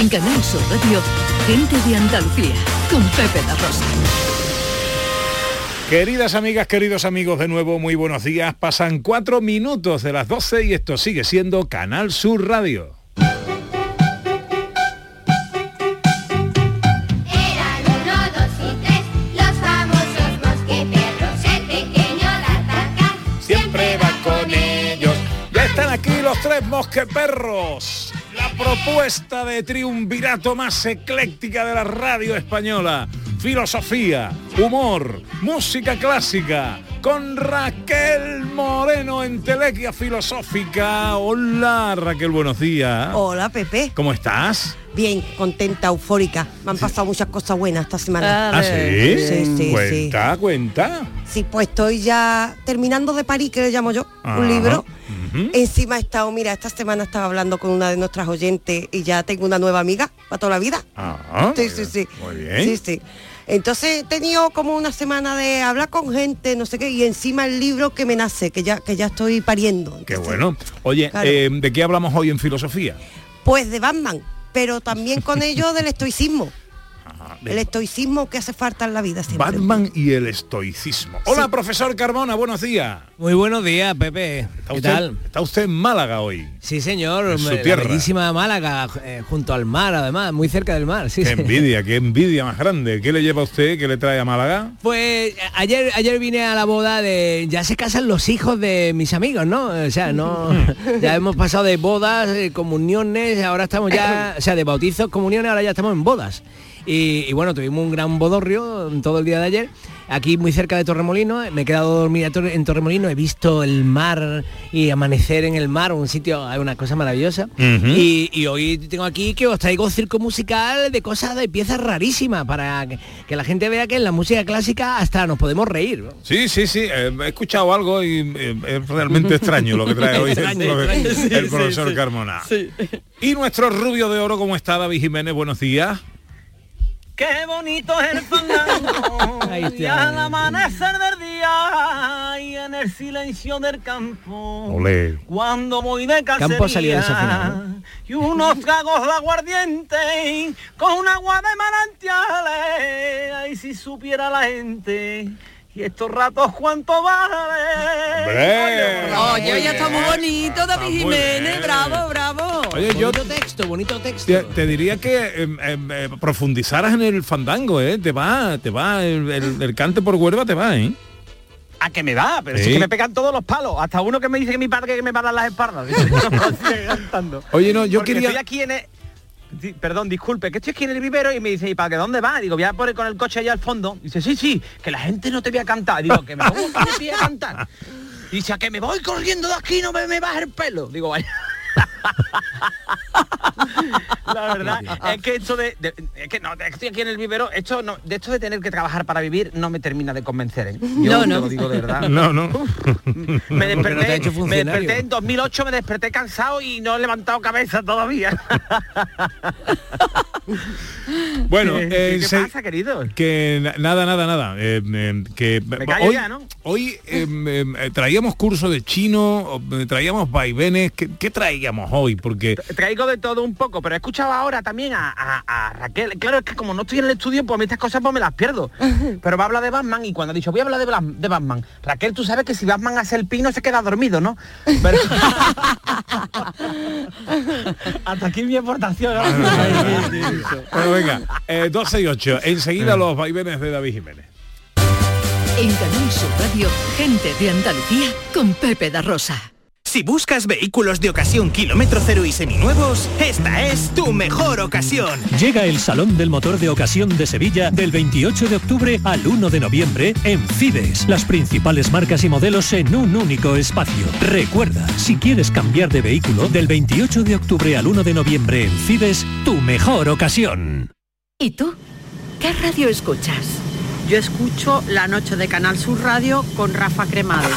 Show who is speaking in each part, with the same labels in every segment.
Speaker 1: En Canal Sur Radio, gente de Andalucía, con Pepe La Rosa.
Speaker 2: Queridas amigas, queridos amigos, de nuevo muy buenos días. Pasan cuatro minutos de las 12 y esto sigue siendo Canal Sur Radio.
Speaker 3: Eran uno, dos y tres, los famosos mosqueperros, el pequeño D'Artagnan
Speaker 2: Siempre va con ellos. Ya están aquí los tres mosqueperros. La propuesta de triunvirato más ecléctica de la radio española. Filosofía, humor, música clásica. Con Raquel Moreno en Telequia Filosófica. Hola Raquel, buenos días.
Speaker 4: Hola Pepe.
Speaker 2: ¿Cómo estás?
Speaker 4: Bien, contenta, eufórica. Me han pasado muchas cosas buenas esta semana.
Speaker 2: ¿Ah, sí?
Speaker 4: Sí, sí,
Speaker 2: cuenta, cuenta.
Speaker 4: Sí, pues estoy ya terminando de parir, que le llamo yo,
Speaker 2: Ajá.
Speaker 4: un libro. Encima he estado, mira, esta semana estaba hablando con una de nuestras oyentes y ya tengo una nueva amiga para toda la vida.
Speaker 2: Ah,
Speaker 4: Sí, sí, sí.
Speaker 2: Muy bien.
Speaker 4: Sí, sí. Entonces he tenido como una semana de hablar con gente, no sé qué, y encima el libro que me nace, que ya, que ya estoy pariendo.
Speaker 2: Qué
Speaker 4: Entonces,
Speaker 2: bueno. Oye,
Speaker 4: Claro.
Speaker 2: eh, ¿de qué hablamos hoy en filosofía?
Speaker 4: Pues de Batman, pero también con ello del estoicismo.
Speaker 2: De
Speaker 4: El estoicismo que hace falta en la vida siempre.
Speaker 2: Batman y el estoicismo. Hola, profesor Carmona, buenos días.
Speaker 5: Muy buenos días, Pepe.
Speaker 2: ¿Está
Speaker 5: ¿Qué
Speaker 2: usted,
Speaker 5: tal?
Speaker 2: está usted en Málaga hoy.
Speaker 5: Sí, señor.
Speaker 2: En su
Speaker 5: la
Speaker 2: tierra.
Speaker 5: bellísima Málaga, eh, junto al mar, además, muy cerca del mar. Sí,
Speaker 2: Qué
Speaker 5: sí.
Speaker 2: envidia, qué envidia más grande. ¿Qué le lleva a usted? ¿Qué le trae a Málaga?
Speaker 5: Pues ayer, ayer vine a la boda de... Ya se casan los hijos de mis amigos, ¿no? O sea, no... ya hemos pasado de bodas, eh, comuniones, ahora estamos ya... O sea, de bautizos, comuniones, ahora ya estamos en bodas. Y, y bueno, tuvimos un gran bodorrio todo el día de ayer. Aquí muy cerca de Torremolino, me he quedado a dormir a Torre- en Torremolino, he visto el mar y amanecer en el mar, un sitio, hay una cosa maravillosa. Y, y hoy tengo aquí que os traigo circo musical de cosas, de piezas rarísimas, para que, que la gente vea que en la música clásica hasta nos podemos reír. ¿no?
Speaker 2: Sí, sí, sí. eh, he escuchado algo y eh, es realmente extraño lo que trae hoy
Speaker 5: Extraño,
Speaker 2: el,
Speaker 5: extraño.
Speaker 2: el profesor Carmona. Y nuestro rubio de oro, ¿cómo está David Jiménez? Buenos días.
Speaker 6: Qué bonito es el fandango y al amanecer del día y en el silencio del campo.
Speaker 2: Olé.
Speaker 6: Cuando voy de cacería
Speaker 5: Campo
Speaker 6: y unos tragos de aguardiente con un agua de manantiales. Ay, si supiera la gente y estos ratos cuánto vale.
Speaker 7: Oye, oye, está muy bonito, David Jiménez, bravo, bravo.
Speaker 2: Oye, yo
Speaker 5: bonito texto, bonito texto.
Speaker 2: te, te diría que em, em, eh, profundizaras en el fandango, ¿eh? Te va, te va, el, el- el cante por Huelva te va, ¿eh?
Speaker 6: A que me va, pero
Speaker 2: Sí.
Speaker 6: si es que me pegan todos los palos. Hasta uno que me dice que mi padre que me paran las espaldas.
Speaker 2: Oye, no, yo
Speaker 6: Porque
Speaker 2: quería...
Speaker 6: Estoy aquí en el- Perdón, disculpe, que estoy aquí en el vivero y me dice, ¿y para qué dónde va? Digo, voy a poner con el coche allá al fondo. Dice, sí, sí, que la gente no te voy a cantar. Digo, que me pongo de pie a cantar. Dice, a que me voy corriendo de aquí no me, me baja el pelo. Digo, vaya. La verdad es que esto de, de- es que no, estoy aquí en el vivero, esto no, de esto de tener que trabajar para vivir no me termina de convencer. ¿eh? Yo
Speaker 7: No,
Speaker 6: te
Speaker 7: no.
Speaker 6: lo digo de verdad.
Speaker 2: No, no.
Speaker 6: Me
Speaker 5: no te
Speaker 6: desperté,
Speaker 5: hecho
Speaker 6: me desperté en 2008, me desperté cansado y no he levantado cabeza todavía.
Speaker 2: Bueno,
Speaker 6: ¿Qué,
Speaker 2: eh,
Speaker 6: qué
Speaker 2: se-
Speaker 6: pasa, querido?
Speaker 2: que na- nada, nada, nada. eh, eh, que
Speaker 6: callo
Speaker 2: hoy,
Speaker 6: ya, ¿no?
Speaker 2: hoy em, em, eh, traíamos curso de chino, traíamos vaivenes. ¿Qué, qué traíamos hoy? Porque
Speaker 6: Traigo de todo un poco, pero he escuchado ahora también a, a- a Raquel. Claro, es que como no estoy en el estudio, pues a mí estas cosas pues me las pierdo. Pero me habla de Batman y cuando ha dicho, voy a hablar de, Bla- de Batman. Raquel, tú sabes que si Batman hace el pino se queda dormido, ¿no? Pero... Hasta aquí mi aportación.
Speaker 2: Bueno, venga, eh, 12 y 8. Enseguida los vaivenes de David Jiménez.
Speaker 1: En Canal Sur Radio, gente de Andalucía, con Pepe Da Rosa.
Speaker 8: Si buscas vehículos de ocasión kilómetro cero y seminuevos, esta es tu mejor ocasión.
Speaker 9: Llega el Salón del Motor de Ocasión de Sevilla del 28 de octubre al 1 de noviembre en Fides. Las principales marcas y modelos en un único espacio. Recuerda, si quieres cambiar de vehículo, del 28 de octubre al 1 de noviembre en Fides, tu mejor ocasión.
Speaker 1: ¿Y tú? ¿Qué radio escuchas?
Speaker 7: Yo escucho La Noche de Canal Sur Radio con Rafa Cremades.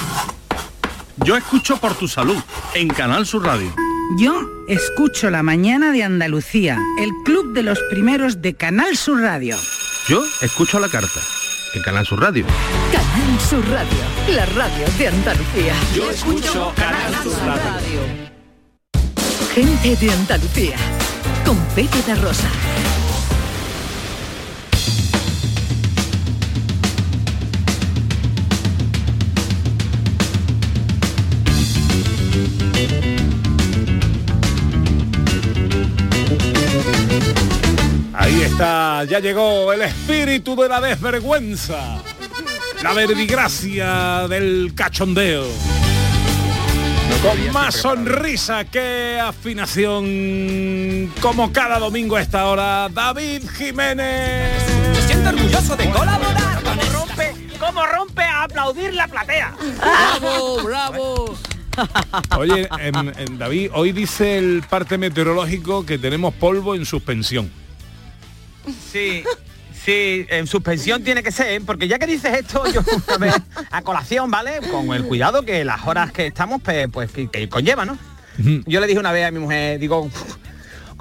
Speaker 10: Yo escucho por tu salud en Canal Sur Radio.
Speaker 11: Yo escucho La Mañana de Andalucía, el club de los primeros de Canal Sur Radio.
Speaker 10: Yo escucho la carta en Canal Sur Radio.
Speaker 1: Canal Sur Radio, la radio de Andalucía.
Speaker 8: Yo escucho Canal Sur Radio.
Speaker 1: Gente de Andalucía, con Pepe Rosa.
Speaker 2: Ya llegó el espíritu de la desvergüenza, la verbigracia del cachondeo. Con más sonrisa que afinación, como cada domingo a esta hora, David Jiménez.
Speaker 6: Me siento orgulloso de colaborar. Como rompe, como rompe a aplaudir la platea.
Speaker 5: ¡Bravo, bravo!
Speaker 2: Oye, David, hoy dice el parte meteorológico que tenemos polvo en suspensión.
Speaker 6: Sí, sí, en suspensión tiene que ser, porque ya que dices esto, yo a, ver, a colación, ¿vale? Con el cuidado que las horas que estamos, pues, pues que, que conlleva, ¿no? Yo le dije una vez a mi mujer, digo, "Uf,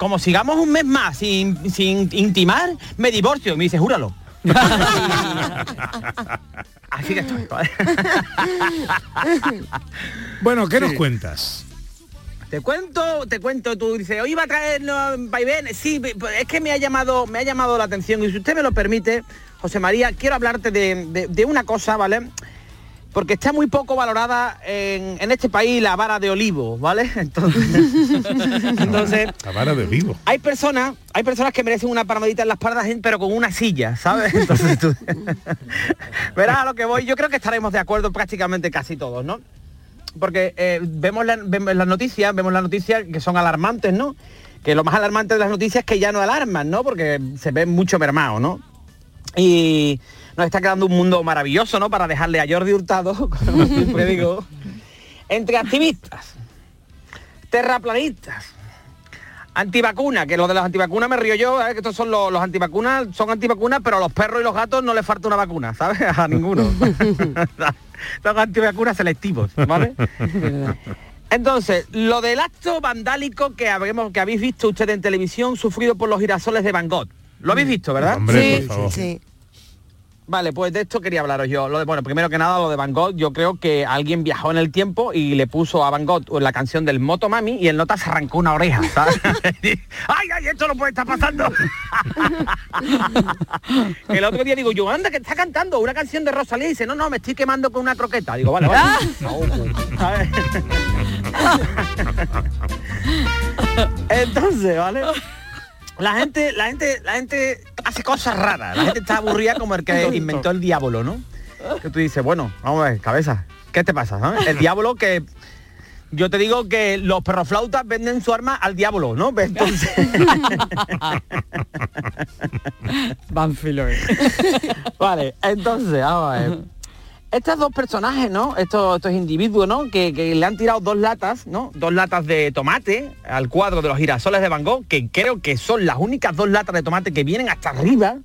Speaker 6: como sigamos un mes más sin, sin intimar, me divorcio. Me dice, júralo. Así que estoy. ¿vale?
Speaker 2: Bueno, ¿qué nos cuentas?
Speaker 6: Te cuento, te cuento, tú dices, hoy va a traer no, vaivén. Sí, pues es que me ha llamado, me ha llamado la atención. Y si usted me lo permite, José María, quiero hablarte de, de- de una cosa, ¿vale? Porque está muy poco valorada en, en este país la vara de olivo, ¿vale? Entonces, entonces
Speaker 2: La vara de vivo.
Speaker 6: hay personas, hay personas que merecen una palmadita en la espalda, pero con una silla, ¿sabes? Entonces tú- verás a lo que voy. Yo creo que estaremos de acuerdo prácticamente casi todos, ¿no? Porque eh, vemos, la- vemos las noticias, vemos las noticias que son alarmantes, ¿no? Que lo más alarmante de las noticias es que ya no alarman, ¿no? Porque se ven mucho mermado, ¿no? Y nos está quedando un mundo maravilloso, ¿no? Para dejarle a Jordi Hurtado, como siempre digo, entre activistas, terraplanistas, antivacunas, que lo de las antivacunas me río yo, ¿eh? que estos son los, los antivacunas, son antivacunas, pero a los perros y los gatos no les falta una vacuna, ¿sabes? A ninguno. son antivacunas selectivos, ¿vale? Entonces, lo del acto vandálico que, habremos, que habéis visto ustedes en televisión sufrido por los girasoles de Van Gogh. Lo habéis visto, ¿verdad?
Speaker 2: Hombre, por favor.
Speaker 4: Sí.
Speaker 6: Vale, pues de esto quería hablaros yo. Lo de, bueno, primero que nada, lo de Van Gogh, yo creo que alguien viajó en el tiempo y le puso a Van Gogh la canción del Motomami y el nota se arrancó una oreja, ¿sabes? ¡Ay, ay, esto no puede estar pasando! El otro día digo yo, anda, que está cantando una canción de Rosalía y dice, no, no, me estoy quemando con una croqueta. Digo, vale, vale. Entonces, ¿vale? La gente, la gente, la gente hace cosas raras. La gente está aburrida como el que inventó el diablo, ¿no? Que tú dices, bueno, vamos a ver, cabeza, ¿qué te pasa? no? El diablo que yo te digo que los perroflautas venden su arma al diablo, ¿no? Pues Entonces,
Speaker 5: Banfilo.
Speaker 6: vale, entonces, vamos a ver. Estos dos personajes, ¿no? Estos, estos individuos, ¿no? Que, que le han tirado dos latas, ¿no? Dos latas de tomate al cuadro de los girasoles de Van Gogh, que creo que son las únicas dos latas de tomate que vienen hasta arriba.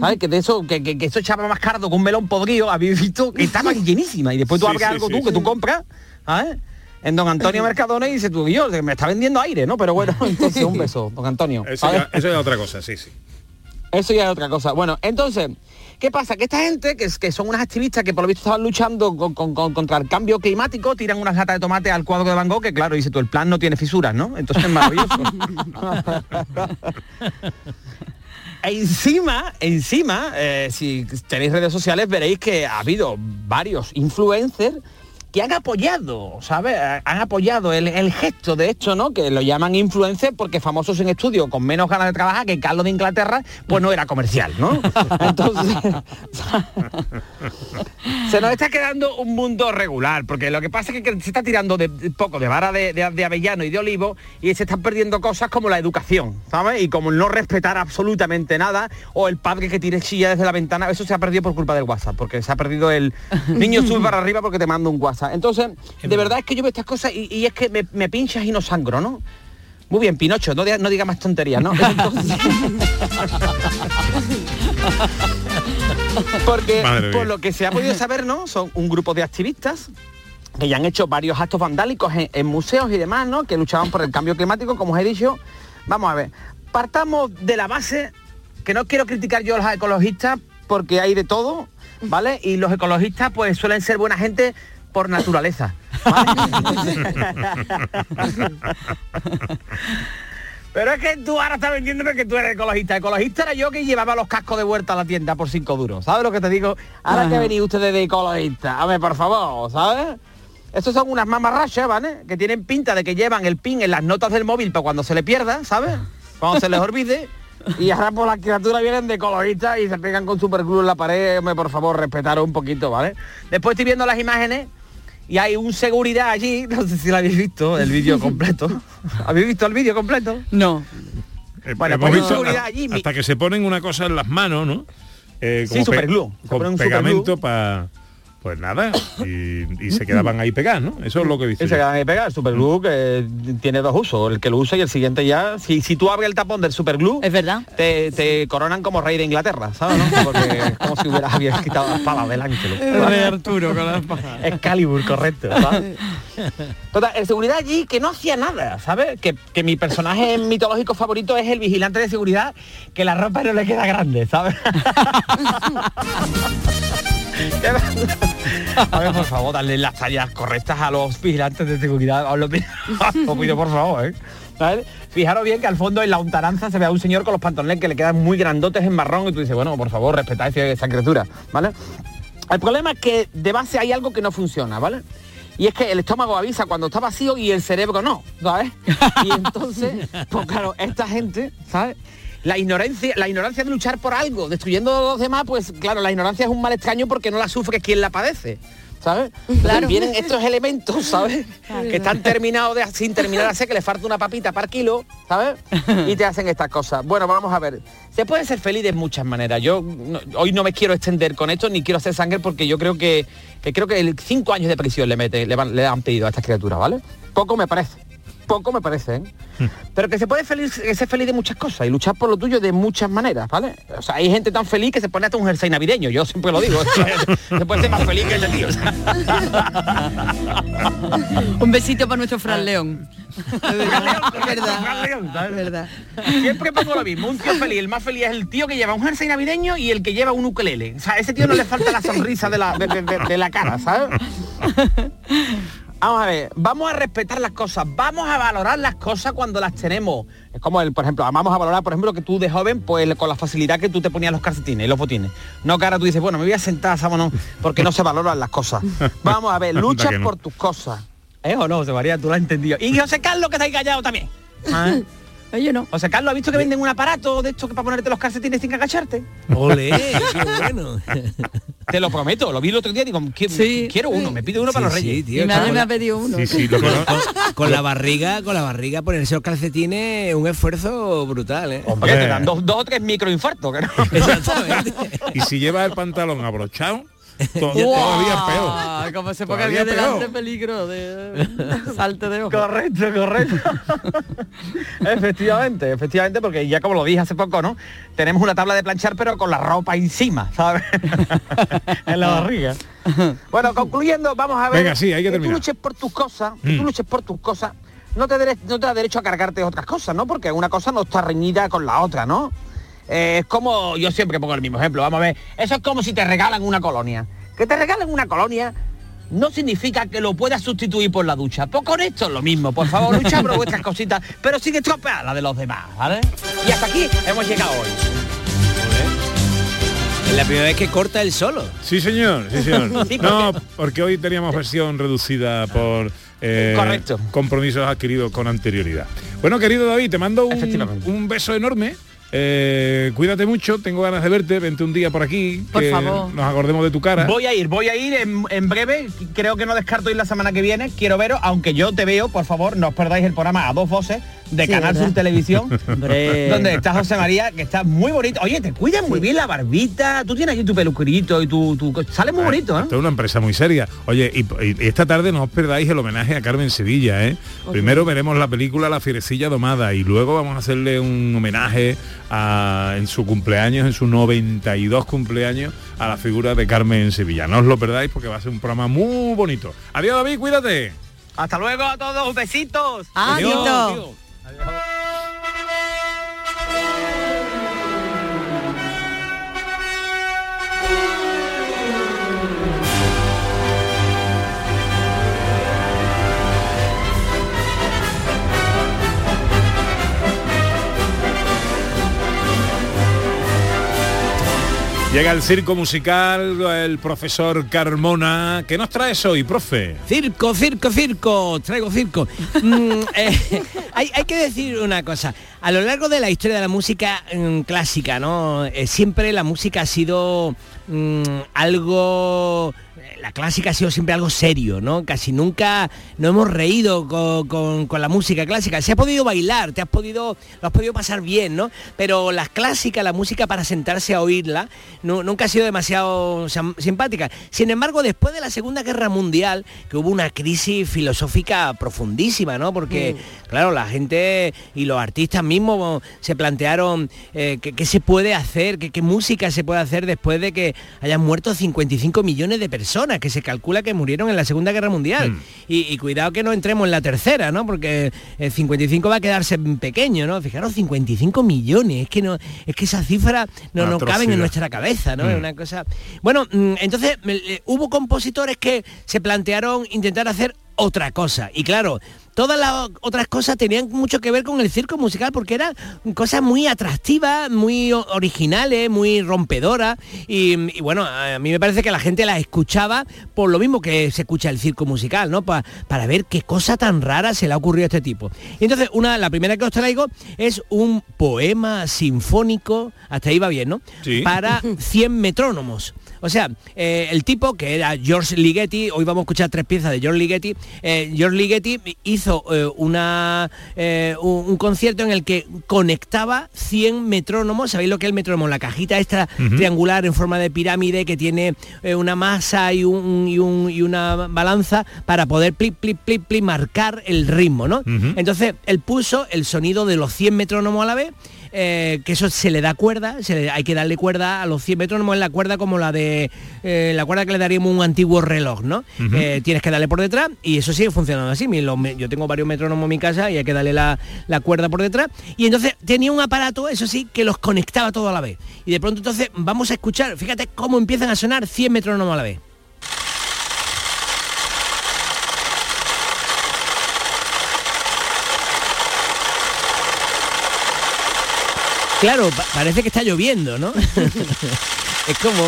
Speaker 6: ¿Sabes? Que de eso, que, que, que eso echaba más cardo que un melón podrido, habéis visto que estaban llenísimas. Y después tú
Speaker 2: Sí,
Speaker 6: abres
Speaker 2: sí,
Speaker 6: algo
Speaker 2: sí,
Speaker 6: tú, que tú compras, ¿sabes? En don Antonio Mercadona y dice tú, yo, que me está vendiendo aire, ¿no? Pero bueno, entonces un beso, don Antonio.
Speaker 2: Eso eso ya es otra cosa, sí, sí.
Speaker 6: Eso ya es otra cosa. Bueno, entonces, ¿qué pasa? Que esta gente, que, es- que son unas activistas que por lo visto estaban luchando con- con- con- contra el cambio climático, tiran unas latas de tomate al cuadro de Van Gogh, que claro, dice tú, el plan no tiene fisuras, ¿no? Entonces es maravilloso. E encima, encima, eh, si tenéis redes sociales veréis que ha habido varios influencers que han apoyado, ¿sabes? Han apoyado el, el gesto de hecho, ¿no? Que lo llaman influencer porque famosos en estudio con menos ganas de trabajar que Carlos de Inglaterra, pues no era comercial, ¿no? Entonces, se nos está quedando un mundo regular, porque lo que pasa es que se está tirando de, de poco de vara de, de- de avellano y de olivo y se están perdiendo cosas como la educación, ¿sabes? Y como no respetar absolutamente nada, o el padre que tire chilla desde la ventana, eso se ha perdido por culpa del WhatsApp, porque se ha perdido el niño sube para arriba porque te mando un WhatsApp. Entonces, de verdad es que yo veo estas cosas y, y es que me, me pinchas y no sangro, ¿no? Muy bien, Pinocho, no, diga- no diga más tonterías, ¿no? Entonces- Porque
Speaker 2: Madre
Speaker 6: por
Speaker 2: mía.
Speaker 6: lo que se ha podido saber, ¿no? Son un grupo de activistas que ya han hecho varios actos vandálicos en, en museos y demás, ¿no? Que luchaban por el cambio climático, como os he dicho. Vamos a ver, partamos de la base, que no quiero criticar yo a los ecologistas, porque hay de todo, ¿vale? Y los ecologistas pues suelen ser buena gente por naturaleza. ¿vale? Pero es que tú ahora estás vendiéndome que tú eres ecologista. Ecologista era yo que llevaba los cascos de vuelta a la tienda por cinco duros. ¿Sabes lo que te digo? Ahora que
Speaker 12: Ajá.
Speaker 6: venís ustedes de ecologista. A ver, por favor, ¿sabes? Estos son unas mamarrachas, ¿vale? Que tienen pinta de que llevan el pin en las notas del móvil para cuando se le pierda, ¿sabes? Cuando se les olvide. Y ahora por las criaturas vienen de ecologistas y se pegan con superglue en la pared. Hombre, por favor, respetaros un poquito, ¿vale? Después estoy viendo las imágenes y hay un seguridad allí, no sé si lo habéis visto, el vídeo completo. ¿Habéis visto el vídeo completo?
Speaker 12: No.
Speaker 6: Bueno,
Speaker 2: Hemos
Speaker 6: pues
Speaker 2: visto
Speaker 6: seguridad
Speaker 2: a-
Speaker 6: allí, mi-
Speaker 2: hasta que se ponen una cosa en las manos, ¿no? Eh,
Speaker 6: Sí, superglue. Se
Speaker 2: Con pegamento para... Pues nada, y, y se quedaban ahí pegadas, ¿no? Eso es lo que he visto.
Speaker 6: Y se
Speaker 2: yo.
Speaker 6: quedan ahí pegados. El superglue que tiene dos usos, el que lo usa y el siguiente ya. Si, si tú abres el tapón del superglue,
Speaker 12: es verdad.
Speaker 6: Te, te coronan como rey de Inglaterra, ¿sabes? no? Porque es como si hubieras habías quitado la espada del ángel.
Speaker 12: El rey Arturo con la espada.
Speaker 6: Excalibur, correcto. ¿sabes? Total, el seguridad allí que no hacía nada, ¿sabes? Que, que mi personaje mitológico favorito es el vigilante de seguridad, que la ropa no le queda grande, ¿sabes? Por favor, darle las tallas correctas a los vigilantes de seguridad. Por favor, ¿eh? Fijaros bien que al fondo en la untaranza se ve a un señor con los pantalones que le quedan muy grandotes en marrón y tú dices, bueno, por favor, respetad esa- criatura, ¿vale? El problema es que de base hay algo que no funciona, ¿vale? Y es que el estómago avisa cuando está vacío y el cerebro no. Y entonces, pues claro, esta gente, ¿sabes? La ignorancia, la ignorancia de luchar por algo, destruyendo a los demás, pues claro, la ignorancia es un mal extraño porque no la sufre quien la padece. ¿Sabes?
Speaker 12: Claro.
Speaker 6: Vienen estos elementos, ¿sabes?
Speaker 12: Claro.
Speaker 6: Que están terminados de, sin terminar hacer, que le falta una papita para kilo, ¿sabes? Y te hacen estas cosas. Bueno, vamos a ver. Se puede ser feliz de muchas maneras. Yo no- hoy no me quiero extender con esto, ni quiero hacer sangre porque yo creo que, que creo que el cinco años de prisión le mete, le, van- le han pedido a estas criaturas, ¿vale? Poco me parece. Poco me parece, ¿eh? Pero que se puede feliz, que ser feliz de muchas cosas y luchar por lo tuyo de muchas maneras, ¿vale? O sea, hay gente tan feliz que se pone hasta un jersey navideño, yo siempre lo digo. se puede ser más feliz que ese tío.
Speaker 12: Un besito para nuestro Fran León.
Speaker 6: Verdad. Siempre pongo lo mismo, un tío feliz, el más feliz es el tío que lleva un jersey navideño y el que lleva un ukelele. O sea, a ese tío no le falta la sonrisa de la, de, de- de- de la cara, ¿sabes? Vamos a ver, vamos a respetar las cosas, vamos a valorar las cosas cuando las tenemos. Es como el, por ejemplo, vamos a valorar, por ejemplo, que tú de joven, pues con la facilidad que tú te ponías los calcetines y los botines. No que ahora tú dices, bueno, me voy a sentar, vámonos, porque no se valoran las cosas. Vamos a ver, lucha
Speaker 2: no.
Speaker 6: por tus cosas. ¿Eh o no, José María? Tú lo has entendido. Y José Carlos, que está ahí callado también. ¿Ah?
Speaker 12: Oye, no.
Speaker 6: José Carlos, ¿ha visto que venden un aparato de esto que para ponerte los calcetines sin agacharte?
Speaker 5: Ole, qué bueno.
Speaker 6: Te lo prometo, lo vi el otro día y digo, "Qui- quiero uno, me pide uno para los reyes.
Speaker 5: sí, tío,
Speaker 12: Mi madre
Speaker 5: con
Speaker 12: me
Speaker 5: la-
Speaker 12: ha pedido uno.
Speaker 2: Sí, sí, lo que no-
Speaker 5: con, con la barriga, con la barriga ponerse los calcetines es un esfuerzo brutal, ¿eh?
Speaker 6: Hombre, te dan dos, dos o tres microinfartos, no.
Speaker 5: Exactamente.
Speaker 2: Y si llevas el pantalón abrochado, to- todavía es peor.
Speaker 12: Como se ponga
Speaker 2: Todavía
Speaker 12: delante
Speaker 2: peor.
Speaker 12: peligro de salte de ojo.
Speaker 6: Correcto, correcto. efectivamente, efectivamente, porque ya como lo dije hace poco, ¿no? Tenemos una tabla de planchar, pero con la ropa encima, ¿sabes? en la barriga. Bueno, concluyendo, vamos a ver.
Speaker 2: Venga, sí, hay que
Speaker 6: tú
Speaker 2: terminar.
Speaker 6: luches por tus cosas, que tú
Speaker 2: Mm.
Speaker 6: luches por tus cosas, no te, no te da derecho a cargarte otras cosas, ¿no? Porque una cosa no está reñida con la otra, ¿no? Eh, es como, yo siempre pongo el mismo ejemplo, vamos a ver, eso es como si te regalan una colonia. Que te regalen una colonia no significa que lo puedas sustituir por la ducha. Pues con esto es lo mismo, por favor, lucha por vuestras cositas, pero sin estropear la de los demás, ¿vale? Y hasta aquí hemos llegado hoy.
Speaker 5: Es la primera vez que corta el solo.
Speaker 2: Sí, señor, sí, señor.
Speaker 6: Sí,
Speaker 2: No, porque hoy teníamos versión reducida por eh,
Speaker 6: Correcto.
Speaker 2: compromisos adquiridos con anterioridad. Bueno, querido David, te mando un beso enorme. Eh, cuídate mucho, tengo ganas de verte, vente un día por aquí,
Speaker 12: Por
Speaker 2: que
Speaker 12: favor.
Speaker 2: nos acordemos de tu cara.
Speaker 6: Voy a ir, voy a ir en, en breve, creo que no descarto ir la semana que viene, quiero veros, aunque yo te veo, por favor, no os perdáis el programa a dos voces de
Speaker 12: Sí,
Speaker 6: Canal
Speaker 12: ¿verdad?
Speaker 6: Sur Televisión, donde está José María, que está muy bonito. Oye, te cuidas muy bien la barbita, tú tienes allí tu peluquerito y tu... tu sale muy bonito, ¿eh?
Speaker 2: Esto es una empresa muy seria. Oye, y, y esta tarde no os perdáis el homenaje a Carmen Sevilla, ¿eh? Primero veremos la película La Fierecilla Domada y luego vamos a hacerle un homenaje a- en su cumpleaños, en su 92 cumpleaños, a la figura de Carmen Sevilla. No os lo perdáis porque va a ser un programa muy bonito. Adiós David, cuídate.
Speaker 6: Hasta luego a todos, besitos.
Speaker 12: Adiós.
Speaker 6: Adiós. Adiós.
Speaker 2: Llega el circo musical, el profesor Carmona. ¿Qué nos traes hoy, profe?
Speaker 5: Circo, circo, circo, traigo circo. Mm, eh, hay, que decir una cosa. A lo largo de la historia de la música mm, clásica, ¿no? Eh, siempre la música ha sido mm, algo la clásica ha sido siempre algo serio, ¿no? Casi nunca nos hemos reído con, con- con la música clásica. Se ha podido bailar, te has podido, lo has podido pasar bien, ¿no? Pero la clásica, la música para sentarse a oírla, nu- nunca ha sido demasiado simpática. Sin embargo, después de la Segunda Guerra Mundial, que hubo una crisis filosófica profundísima, ¿no? Porque, claro, la gente y los artistas mismos se plantearon eh, qué se puede hacer, qué, qué música se puede hacer después de que hayan muerto 55 millones de personas, que se calcula que murieron en la Segunda Guerra Mundial. Y, y cuidado que no entremos en la tercera, ¿no? Porque el 55 va a quedarse pequeño, ¿no? Fijaros, 55 millones, es que no, es que esa cifra no, no caben en nuestra cabeza, ¿no?
Speaker 2: Mm.
Speaker 5: Es una cosa. Bueno, mm, entonces hubo compositores que se plantearon intentar hacer otra cosa. Y claro, todas las otras cosas tenían mucho que ver con el circo musical porque eran cosas muy atractivas, muy originales, muy rompedoras. Y, y bueno, a mí me parece que la gente las escuchaba por lo mismo que se escucha el circo musical, ¿no? Pa- para ver qué cosa tan rara se le ha ocurrido a este tipo. Y entonces, una, la primera que os traigo es un poema sinfónico, hasta ahí va bien, ¿no?
Speaker 2: Sí.
Speaker 5: Para 100 metrónomos. O sea, eh, el tipo que era George Ligeti, hoy vamos a escuchar tres piezas de George Ligeti, eh, George Ligeti hizo eh, una, un, un concierto en el que conectaba 100 metrónomos, ¿sabéis lo que es el metrónomo? La cajita esta triangular en forma de pirámide que tiene una masa y, un, y, un- y una balanza para poder plip, plip, plip, plip, marcar el ritmo, ¿no? Entonces, él puso el sonido de los 100 metrónomos a la vez, eh, que eso se le da cuerda, se le- hay que darle cuerda a los 100 metrónomos, es la cuerda como la de eh, la cuerda que le daríamos un antiguo reloj, ¿no? Eh, tienes que darle por detrás y eso sigue funcionando así. Yo tengo varios metrónomos en mi casa y hay que darle la, la cuerda por detrás. Y entonces tenía un aparato, eso sí, que los conectaba todo a la vez. Y de pronto entonces vamos a escuchar, fíjate cómo empiezan a sonar 100 metrónomos a la vez. Claro, pa- parece que está lloviendo, ¿no? es como...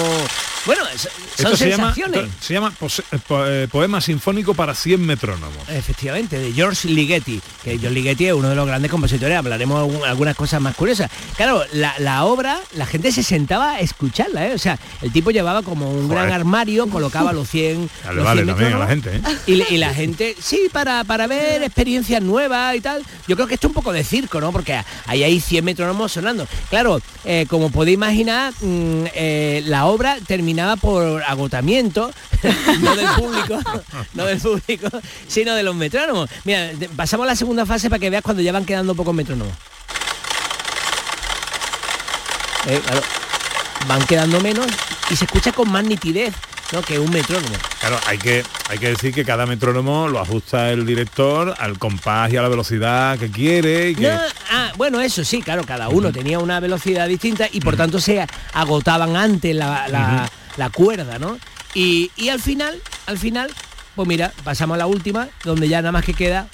Speaker 5: Bueno, so- son
Speaker 2: Esto se llama,
Speaker 5: sensaciones.
Speaker 2: se llama eh, eh, poema sinfónico para 100 metrónomos.
Speaker 5: Efectivamente, de George Ligeti, que George Ligeti es uno de los grandes compositores, hablaremos algunas cosas más curiosas. Claro, la, la obra, la gente se sentaba a escucharla, ¿eh? o sea, el tipo llevaba como un gran armario, colocaba los 100...
Speaker 2: Ya le
Speaker 5: los
Speaker 2: vale
Speaker 5: 100
Speaker 2: también a la
Speaker 5: metrónomos,
Speaker 2: gente, ¿eh?
Speaker 5: y, la- y la gente, sí, para, para ver experiencias nuevas y tal. Yo creo que esto es un poco de circo, ¿no? Porque ahí hay 100 metrónomos sonando. Claro, eh, como podéis imaginar, mm, la obra terminaba por agotamiento, no del público, no del público, sino de los metrónomos. Mira, pasamos a la segunda fase para que veas cuando ya van quedando pocos metrónomos. Eh, van quedando menos y se escucha con más nitidez ¿no? que un metrónomo.
Speaker 2: Claro, hay que, hay que decir que cada metrónomo lo ajusta el director al compás y a la velocidad que quiere y que...
Speaker 5: No, ah, bueno, eso sí, claro, cada uno tenía una velocidad distinta y por tanto se agotaban antes la, la- la cuerda, ¿no? Y, y al final, al final, pues mira, pasamos a la última, donde ya nada más que queda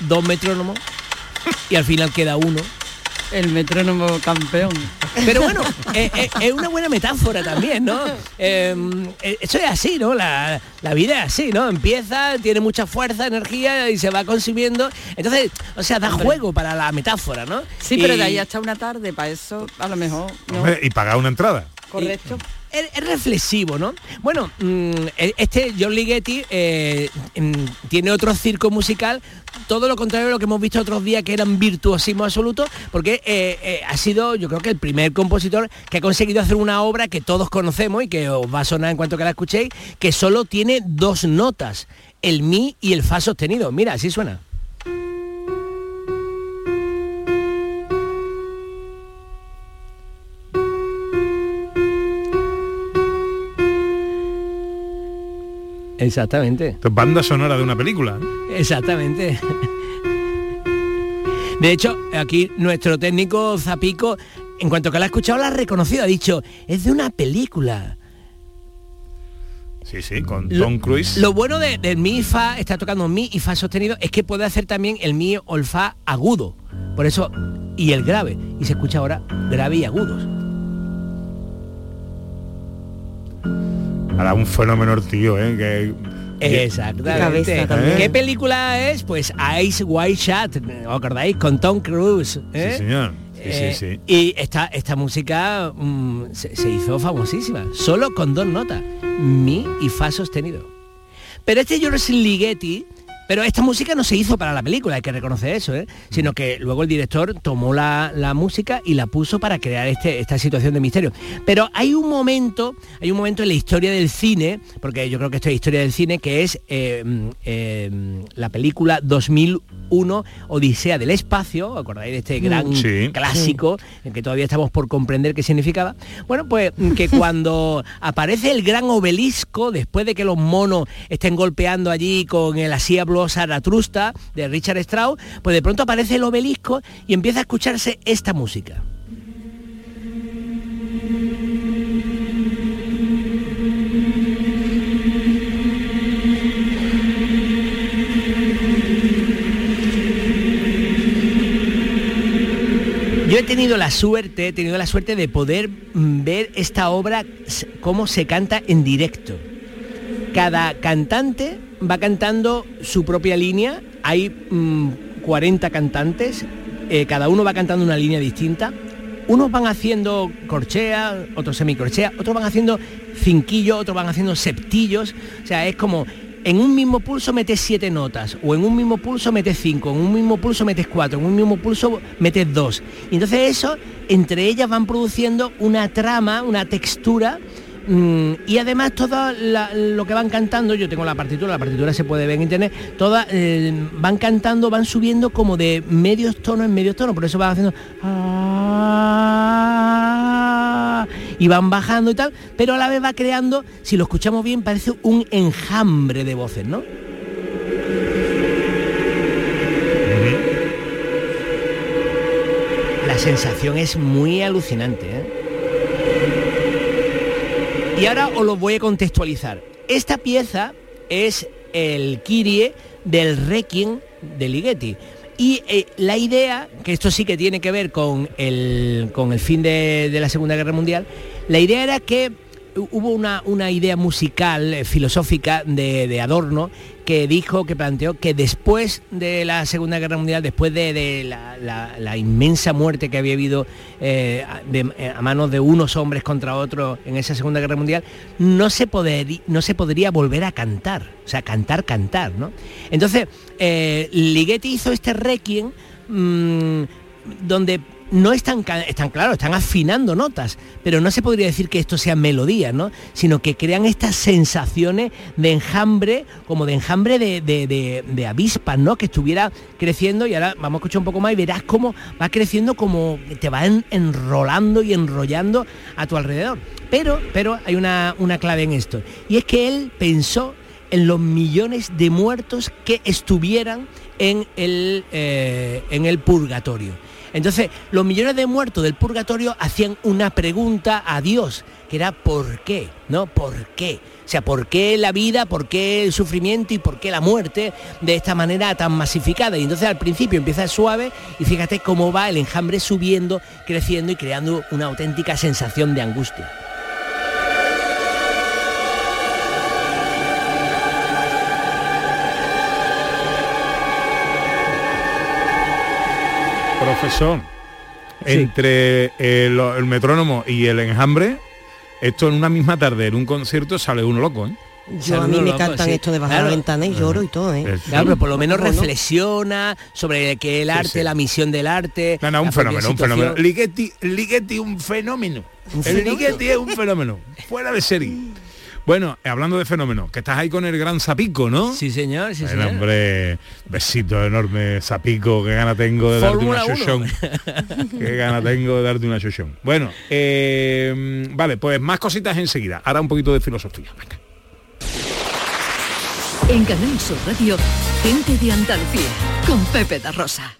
Speaker 5: dos metrónomos y al final queda uno.
Speaker 12: El metrónomo campeón.
Speaker 5: Pero bueno, eh, eh, es una buena metáfora también, ¿no? Eh, eh, eso es así, ¿no? La, la vida es así, ¿no? Empieza, tiene mucha fuerza, energía y se va consumiendo. Entonces, o sea, da juego para la metáfora, ¿no?
Speaker 12: Sí, pero
Speaker 5: Y-
Speaker 12: de ahí hasta una tarde, para eso a lo mejor no.
Speaker 2: Hombre, y pagar una entrada.
Speaker 12: Correcto.
Speaker 5: es, es reflexivo, ¿no? Bueno, mm, e- este John Ligeti eh, mm, tiene otro circo musical, todo lo contrario de lo que hemos visto otros días que eran virtuosismo absoluto, porque eh, eh, ha sido, yo creo que el primer compositor que ha conseguido hacer una obra que todos conocemos y que os va a sonar en cuanto que la escuchéis, que solo tiene dos notas, el mi y el fa sostenido. Mira, así suena. Exactamente.
Speaker 2: Banda sonora de una película. ¿eh?
Speaker 5: Exactamente. De hecho, aquí nuestro técnico Zapico, en cuanto que la ha escuchado, la ha reconocido, ha dicho, es de una película.
Speaker 2: Sí, sí, con
Speaker 5: Lo-
Speaker 2: Tom Cruise.
Speaker 5: Lo bueno de- del mi y fa, está tocando mi y fa sostenido, es que puede hacer también el mi o el fa agudo. Por eso, y el grave. Y se escucha ahora grave y agudos.
Speaker 2: Ahora un fenómeno tío, ¿eh? Que,
Speaker 5: Exactamente.
Speaker 2: también.
Speaker 5: ¿Qué película es? Pues Ice White Shot, ¿os acordáis? Con Tom Cruise. ¿eh?
Speaker 2: Sí, señor. Sí,
Speaker 5: Eh,
Speaker 2: sí, sí.
Speaker 5: Y esta, esta música mm, se, se hizo famosísima, solo con dos notas, mi y fa sostenido. Pero este George Ligeti, pero esta música no se hizo para la película, hay que reconocer eso, ¿eh? sino que luego el director tomó la, la música y la puso para crear este, esta situación de misterio. Pero hay un momento, hay un momento en la historia del cine, porque yo creo que esto es historia del cine, que es eh, mm, eh, la película 2001, Odisea del Espacio, ¿os ¿acordáis de este gran
Speaker 2: Mm. Sí.
Speaker 5: clásico, en que todavía estamos por comprender qué significaba? Bueno, pues mm, que cuando aparece el gran obelisco, después de que los monos estén golpeando allí con el así habló Zaratrusta de Richard Strauss, pues de pronto aparece el obelisco y empieza a escucharse esta música. Yo he tenido la suerte, he tenido la suerte de poder mm, ver esta obra cómo se canta en directo. Cada cantante va cantando su propia línea, hay mm, 40 cantantes, eh, cada uno va cantando una línea distinta. Unos van haciendo corchea, otros semicorchea, otros van haciendo cinquillos, otros van haciendo septillos. O sea, es como en un mismo pulso metes siete notas, o en un mismo pulso metes cinco, en un mismo pulso metes cuatro, en un mismo pulso metes dos. Y entonces eso, entre ellas van produciendo una trama, una textura. Mm, y además todo la- lo que van cantando, yo tengo la partitura, la partitura se puede ver en internet, todas eh, van cantando, van subiendo como de medios tonos en medios tonos, por eso van haciendo ah, y van bajando y tal, pero a la vez va creando, si lo escuchamos bien, parece un enjambre de voces, ¿no? La sensación es muy alucinante. Y ahora os lo voy a contextualizar. Esta pieza es el Kyrie del Requiem de Ligeti. Y eh, la idea, que esto sí que tiene que ver con el, con el fin de, la Segunda Guerra Mundial, la idea era que hubo una, una idea musical, eh, filosófica de, de Adorno, que dijo, que planteó que después de la Segunda Guerra Mundial, después de, de la, la- inmensa muerte que había habido eh, de- eh, a manos de unos hombres contra otros en esa Segunda Guerra Mundial, no se, poderi- no se podría volver a cantar, o sea, cantar, cantar, ¿no? Entonces, eh, Ligeti hizo este requiem mm, donde no están, están claro, están afinando notas, pero no se podría decir que esto sea melodía, ¿no? Sino que crean estas sensaciones de enjambre, como de enjambre de, de, de- avispas, ¿no? Que estuviera creciendo y ahora vamos a escuchar un poco más y verás cómo va creciendo, como te va en- enrolando y enrollando a tu alrededor. Pero, pero hay una, una clave en esto, y es que él pensó en los millones de muertos que estuvieran en el, eh, en el purgatorio. Entonces, los millones de muertos del purgatorio hacían una pregunta a Dios, que era ¿por qué? ¿No? ¿Por qué? O sea, ¿por qué la vida, por qué el sufrimiento y por qué la muerte de esta manera tan masificada? Y entonces al principio empieza suave y fíjate cómo va el enjambre subiendo, creciendo y creando una auténtica sensación de angustia.
Speaker 2: Profesor, entre el, el metrónomo y el enjambre, esto en una misma tarde, en un concierto, sale uno loco, ¿eh?
Speaker 4: Yo a mí me cantan esto de la ventana y lloro y todo, ¿eh?
Speaker 5: Claro, pero por lo menos reflexiona sobre que el arte,
Speaker 2: sí.
Speaker 5: la misión del arte.
Speaker 2: No, no, un fenómeno, un fenómeno. Ligeti, Ligeti, un fenómeno. el
Speaker 5: fenómeno?
Speaker 2: Ligeti es un fenómeno. Fuera de serie. Bueno, hablando de fenómenos, que estás ahí con el gran Zapico, ¿no?
Speaker 5: Sí, señor, sí,
Speaker 2: El
Speaker 5: señor.
Speaker 2: hombre, besito enorme, Zapico, qué gana tengo de darte una shoshón. qué gana tengo de darte una shoshón. Bueno, eh, vale, pues más cositas enseguida. Ahora un poquito de filosofía. Venga.
Speaker 1: En Canal Sur Radio, gente de Andalucía, con Pepe da Rosa.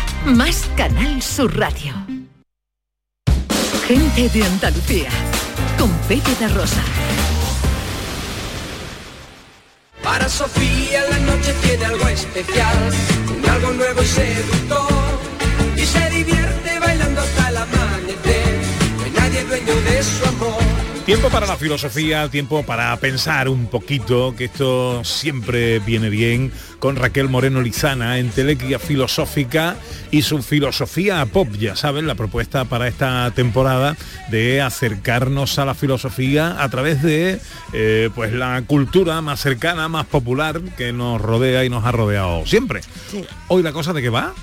Speaker 1: más Canal Sur Radio. Gente de Andalucía, con Pepe Rosa.
Speaker 13: Para Sofía la noche tiene algo especial, algo nuevo y seductor. Y se divierte bailando hasta el amanecer, no hay nadie dueño de su amor.
Speaker 2: Tiempo para la filosofía, tiempo para pensar un poquito, que esto siempre viene bien, con Raquel Moreno Lizana en Telequia Filosófica y su filosofía pop, ya saben, la propuesta para esta temporada de acercarnos a la filosofía a través de eh, pues la cultura más cercana, más popular que nos rodea y nos ha rodeado siempre.
Speaker 4: Sí.
Speaker 2: Hoy la cosa de qué va?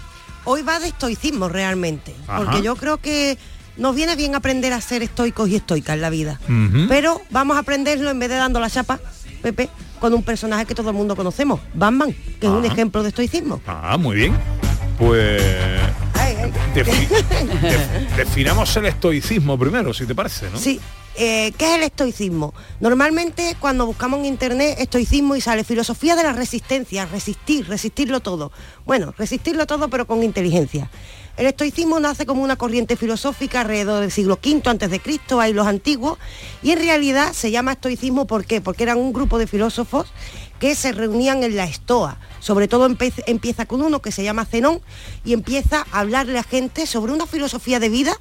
Speaker 4: Hoy va de estoicismo realmente,
Speaker 2: Ajá.
Speaker 4: porque yo creo que nos viene bien aprender a ser estoicos y estoicas en la vida. Pero vamos a aprenderlo en vez de dando la chapa, Pepe, con un personaje que todo el mundo conocemos, Batman, que es un
Speaker 2: Ajá.
Speaker 4: ejemplo de estoicismo.
Speaker 2: Ah, muy bien. Pues defi- def- definamos el estoicismo primero, si te parece, ¿no?
Speaker 4: Sí. eh, ¿Qué es el estoicismo? Normalmente cuando buscamos en internet estoicismo y sale filosofía de la resistencia, resistir, resistirlo todo. Bueno, resistirlo todo pero con inteligencia. El estoicismo nace como una corriente filosófica alrededor del siglo V antes de Cristo, hay los antiguos, y en realidad se llama estoicismo ¿por qué? Porque eran un grupo de filósofos que se reunían en la estoa. Sobre todo empieza con uno que se llama Zenón y empieza a hablarle a gente sobre una filosofía de vida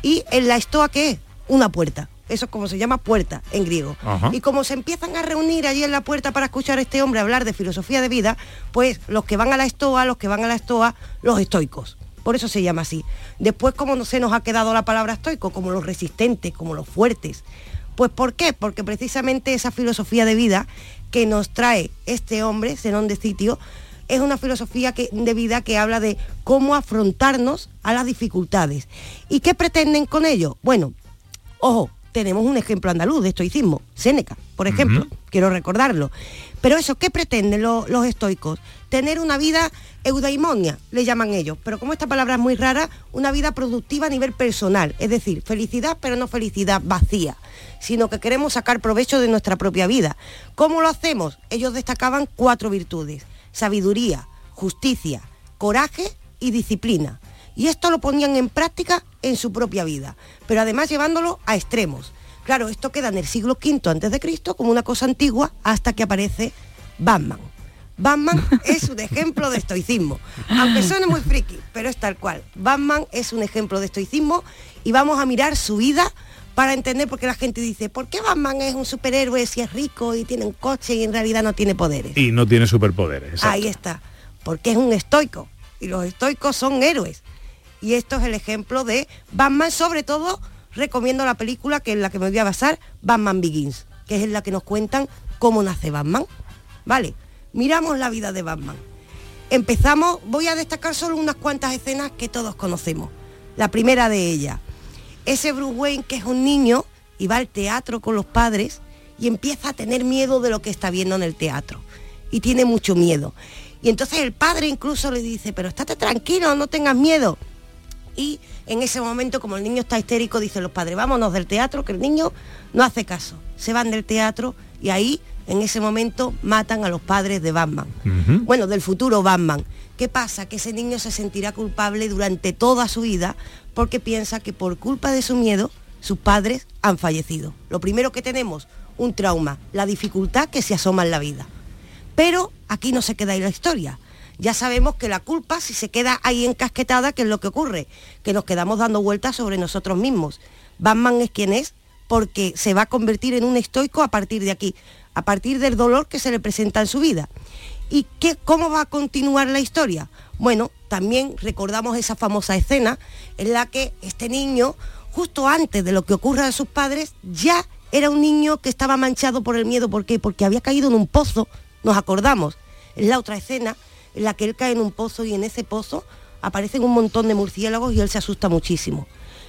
Speaker 4: y en la estoa ¿qué es? Una puerta. Eso es como se llama puerta en griego.
Speaker 14: Ajá.
Speaker 4: Y como se empiezan a reunir allí en la puerta para escuchar a este hombre hablar de filosofía de vida, pues los que van a la estoa, los que van a la estoa, los estoicos. Por eso se llama así. Después, como no se nos ha quedado la palabra estoico, como los resistentes, como los fuertes. Pues ¿por qué? Porque precisamente esa filosofía de vida que nos trae este hombre, Zenón de Sitio, es una filosofía que- de vida que habla de cómo afrontarnos a las dificultades. ¿Y qué pretenden con ello? Bueno, ojo, tenemos un ejemplo andaluz de estoicismo, Séneca, por ejemplo, quiero recordarlo. Pero eso, ¿qué pretenden lo- los estoicos? Tener una vida eudaimonia, le llaman ellos, pero como esta palabra es muy rara, una vida productiva a nivel personal, es decir, felicidad, pero no felicidad vacía, sino que queremos sacar provecho de nuestra propia vida. ¿Cómo lo hacemos? Ellos destacaban cuatro virtudes, sabiduría, justicia, coraje y disciplina. Y esto lo ponían en práctica en su propia vida, pero además llevándolo a extremos. Claro, esto queda en el siglo V antes de Cristo como una cosa antigua hasta que aparece Batman. Batman es un ejemplo de estoicismo, aunque suene muy friki, pero es tal cual. Batman es un ejemplo de estoicismo y vamos a mirar su vida para entender por qué la gente dice, ¿por qué Batman es un superhéroe si es rico y tiene un coche y en realidad no tiene poderes?
Speaker 2: Y no tiene superpoderes. exacto.
Speaker 4: Ahí está, porque es un estoico y los estoicos son héroes. Y esto es el ejemplo de Batman, sobre todo recomiendo la película que en la que me voy a basar, Batman Begins, que es en la que nos cuentan cómo nace Batman. Vale, miramos la vida de Batman. Empezamos, voy a destacar solo unas cuantas escenas que todos conocemos. La primera de ellas. Ese Bruce Wayne que es un niño y va al teatro con los padres y empieza a tener miedo de lo que está viendo en el teatro. Y tiene mucho miedo. Y entonces el padre incluso le dice, pero estate tranquilo, no tengas miedo. Y en ese momento, como el niño está histérico, dicen los padres, vámonos del teatro, que el niño no hace caso. Se van del teatro y ahí, en ese momento, matan a los padres de Batman. Bueno, del futuro Batman. ¿Qué pasa? Que ese niño se sentirá culpable durante toda su vida porque piensa que por culpa de su miedo, sus padres han fallecido. Lo primero que tenemos, un trauma, la dificultad que se asoma en la vida. Pero aquí no se queda ahí la historia. Ya sabemos que la culpa, si se queda ahí encasquetada, ¿qué es lo que ocurre? Que nos quedamos dando vueltas sobre nosotros mismos. Batman es quien es porque se va a convertir en un estoico a partir de aquí, a partir del dolor que se le presenta en su vida. ¿Y qué, cómo va a continuar la historia? Bueno, también recordamos esa famosa escena en la que este niño, justo antes de lo que ocurra a sus padres, ya era un niño que estaba manchado por el miedo. ¿Por qué? Porque había caído en un pozo, nos acordamos. En la otra escena, en la que él cae en un pozo y en ese pozo aparecen un montón de murciélagos y él se asusta muchísimo.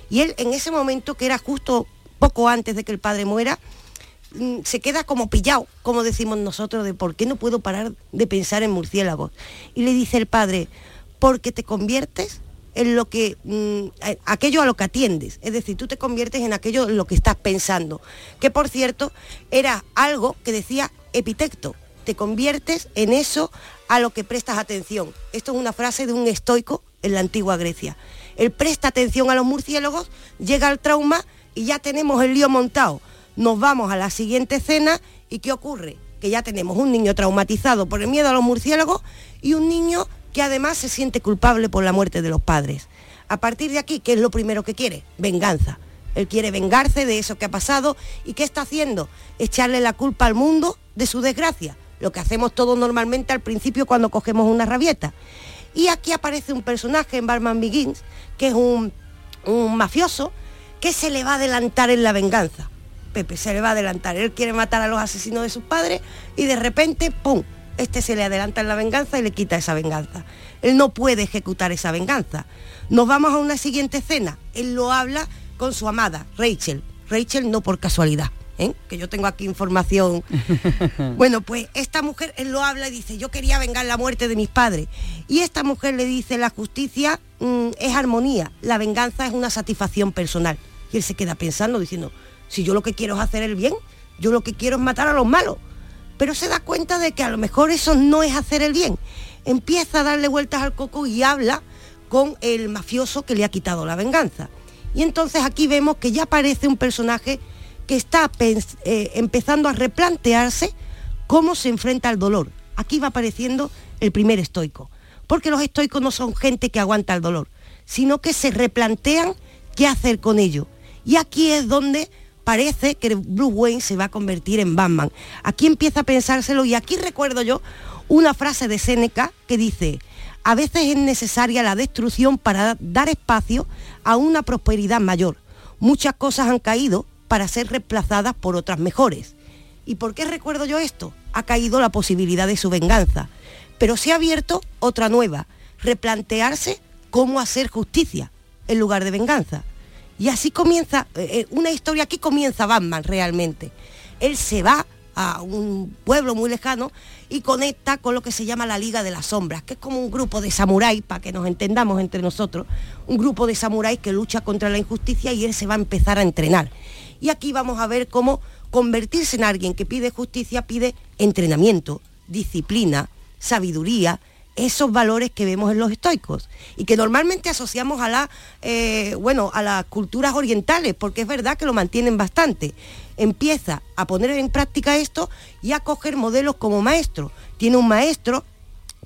Speaker 4: Y él en ese momento, que era justo poco antes de que el padre muera, mm, se queda como pillado, como decimos nosotros, de por qué no puedo parar de pensar en murciélagos. Y le dice el padre, porque te conviertes en lo que mm, aquello a lo que atiendes, es decir, tú te conviertes en aquello en lo que estás pensando, que por cierto era algo que decía Epitecto, te conviertes en eso a lo que prestas atención. Esto es una frase de un estoico en la antigua Grecia. Él presta atención a los murciélagos, llega al trauma y ya tenemos el lío montado. Nos vamos a la siguiente escena y ¿qué ocurre? Que ya tenemos un niño traumatizado por el miedo a los murciélagos y un niño que además se siente culpable por la muerte de los padres. A partir de aquí, ¿qué es lo primero que quiere? Venganza. Él quiere vengarse de eso que ha pasado y ¿qué está haciendo? Echarle la culpa al mundo de su desgracia lo que hacemos todos normalmente al principio cuando cogemos una rabieta. Y aquí aparece un personaje en Barman Begins, que es un, un mafioso, que se le va a adelantar en la venganza. Pepe se le va a adelantar. Él quiere matar a los asesinos de sus padres y de repente, ¡pum! Este se le adelanta en la venganza y le quita esa venganza. Él no puede ejecutar esa venganza. Nos vamos a una siguiente escena. Él lo habla con su amada, Rachel. Rachel no por casualidad. ¿Eh? que yo tengo aquí información. bueno, pues esta mujer, él lo habla y dice, yo quería vengar la muerte de mis padres. Y esta mujer le dice, la justicia mm, es armonía, la venganza es una satisfacción personal. Y él se queda pensando, diciendo, si yo lo que quiero es hacer el bien, yo lo que quiero es matar a los malos. Pero se da cuenta de que a lo mejor eso no es hacer el bien. Empieza a darle vueltas al coco y habla con el mafioso que le ha quitado la venganza. Y entonces aquí vemos que ya aparece un personaje que está eh, empezando a replantearse cómo se enfrenta al dolor. Aquí va apareciendo el primer estoico, porque los estoicos no son gente que aguanta el dolor, sino que se replantean qué hacer con ello. Y aquí es donde parece que Bruce Wayne se va a convertir en Batman. Aquí empieza a pensárselo y aquí recuerdo yo una frase de Séneca que dice, a veces es necesaria la destrucción para dar espacio a una prosperidad mayor. Muchas cosas han caído para ser reemplazadas por otras mejores. ¿Y por qué recuerdo yo esto? Ha caído la posibilidad de su venganza, pero se ha abierto otra nueva, replantearse cómo hacer justicia en lugar de venganza. Y así comienza, eh, eh, una historia, aquí comienza Batman realmente. Él se va a un pueblo muy lejano y conecta con lo que se llama la Liga de las Sombras, que es como un grupo de samuráis, para que nos entendamos entre nosotros, un grupo de samuráis que lucha contra la injusticia y él se va a empezar a entrenar. Y aquí vamos a ver cómo convertirse en alguien que pide justicia pide entrenamiento, disciplina, sabiduría, esos valores que vemos en los estoicos y que normalmente asociamos a la eh, bueno a las culturas orientales porque es verdad que lo mantienen bastante. Empieza a poner en práctica esto y a coger modelos como maestro. Tiene un maestro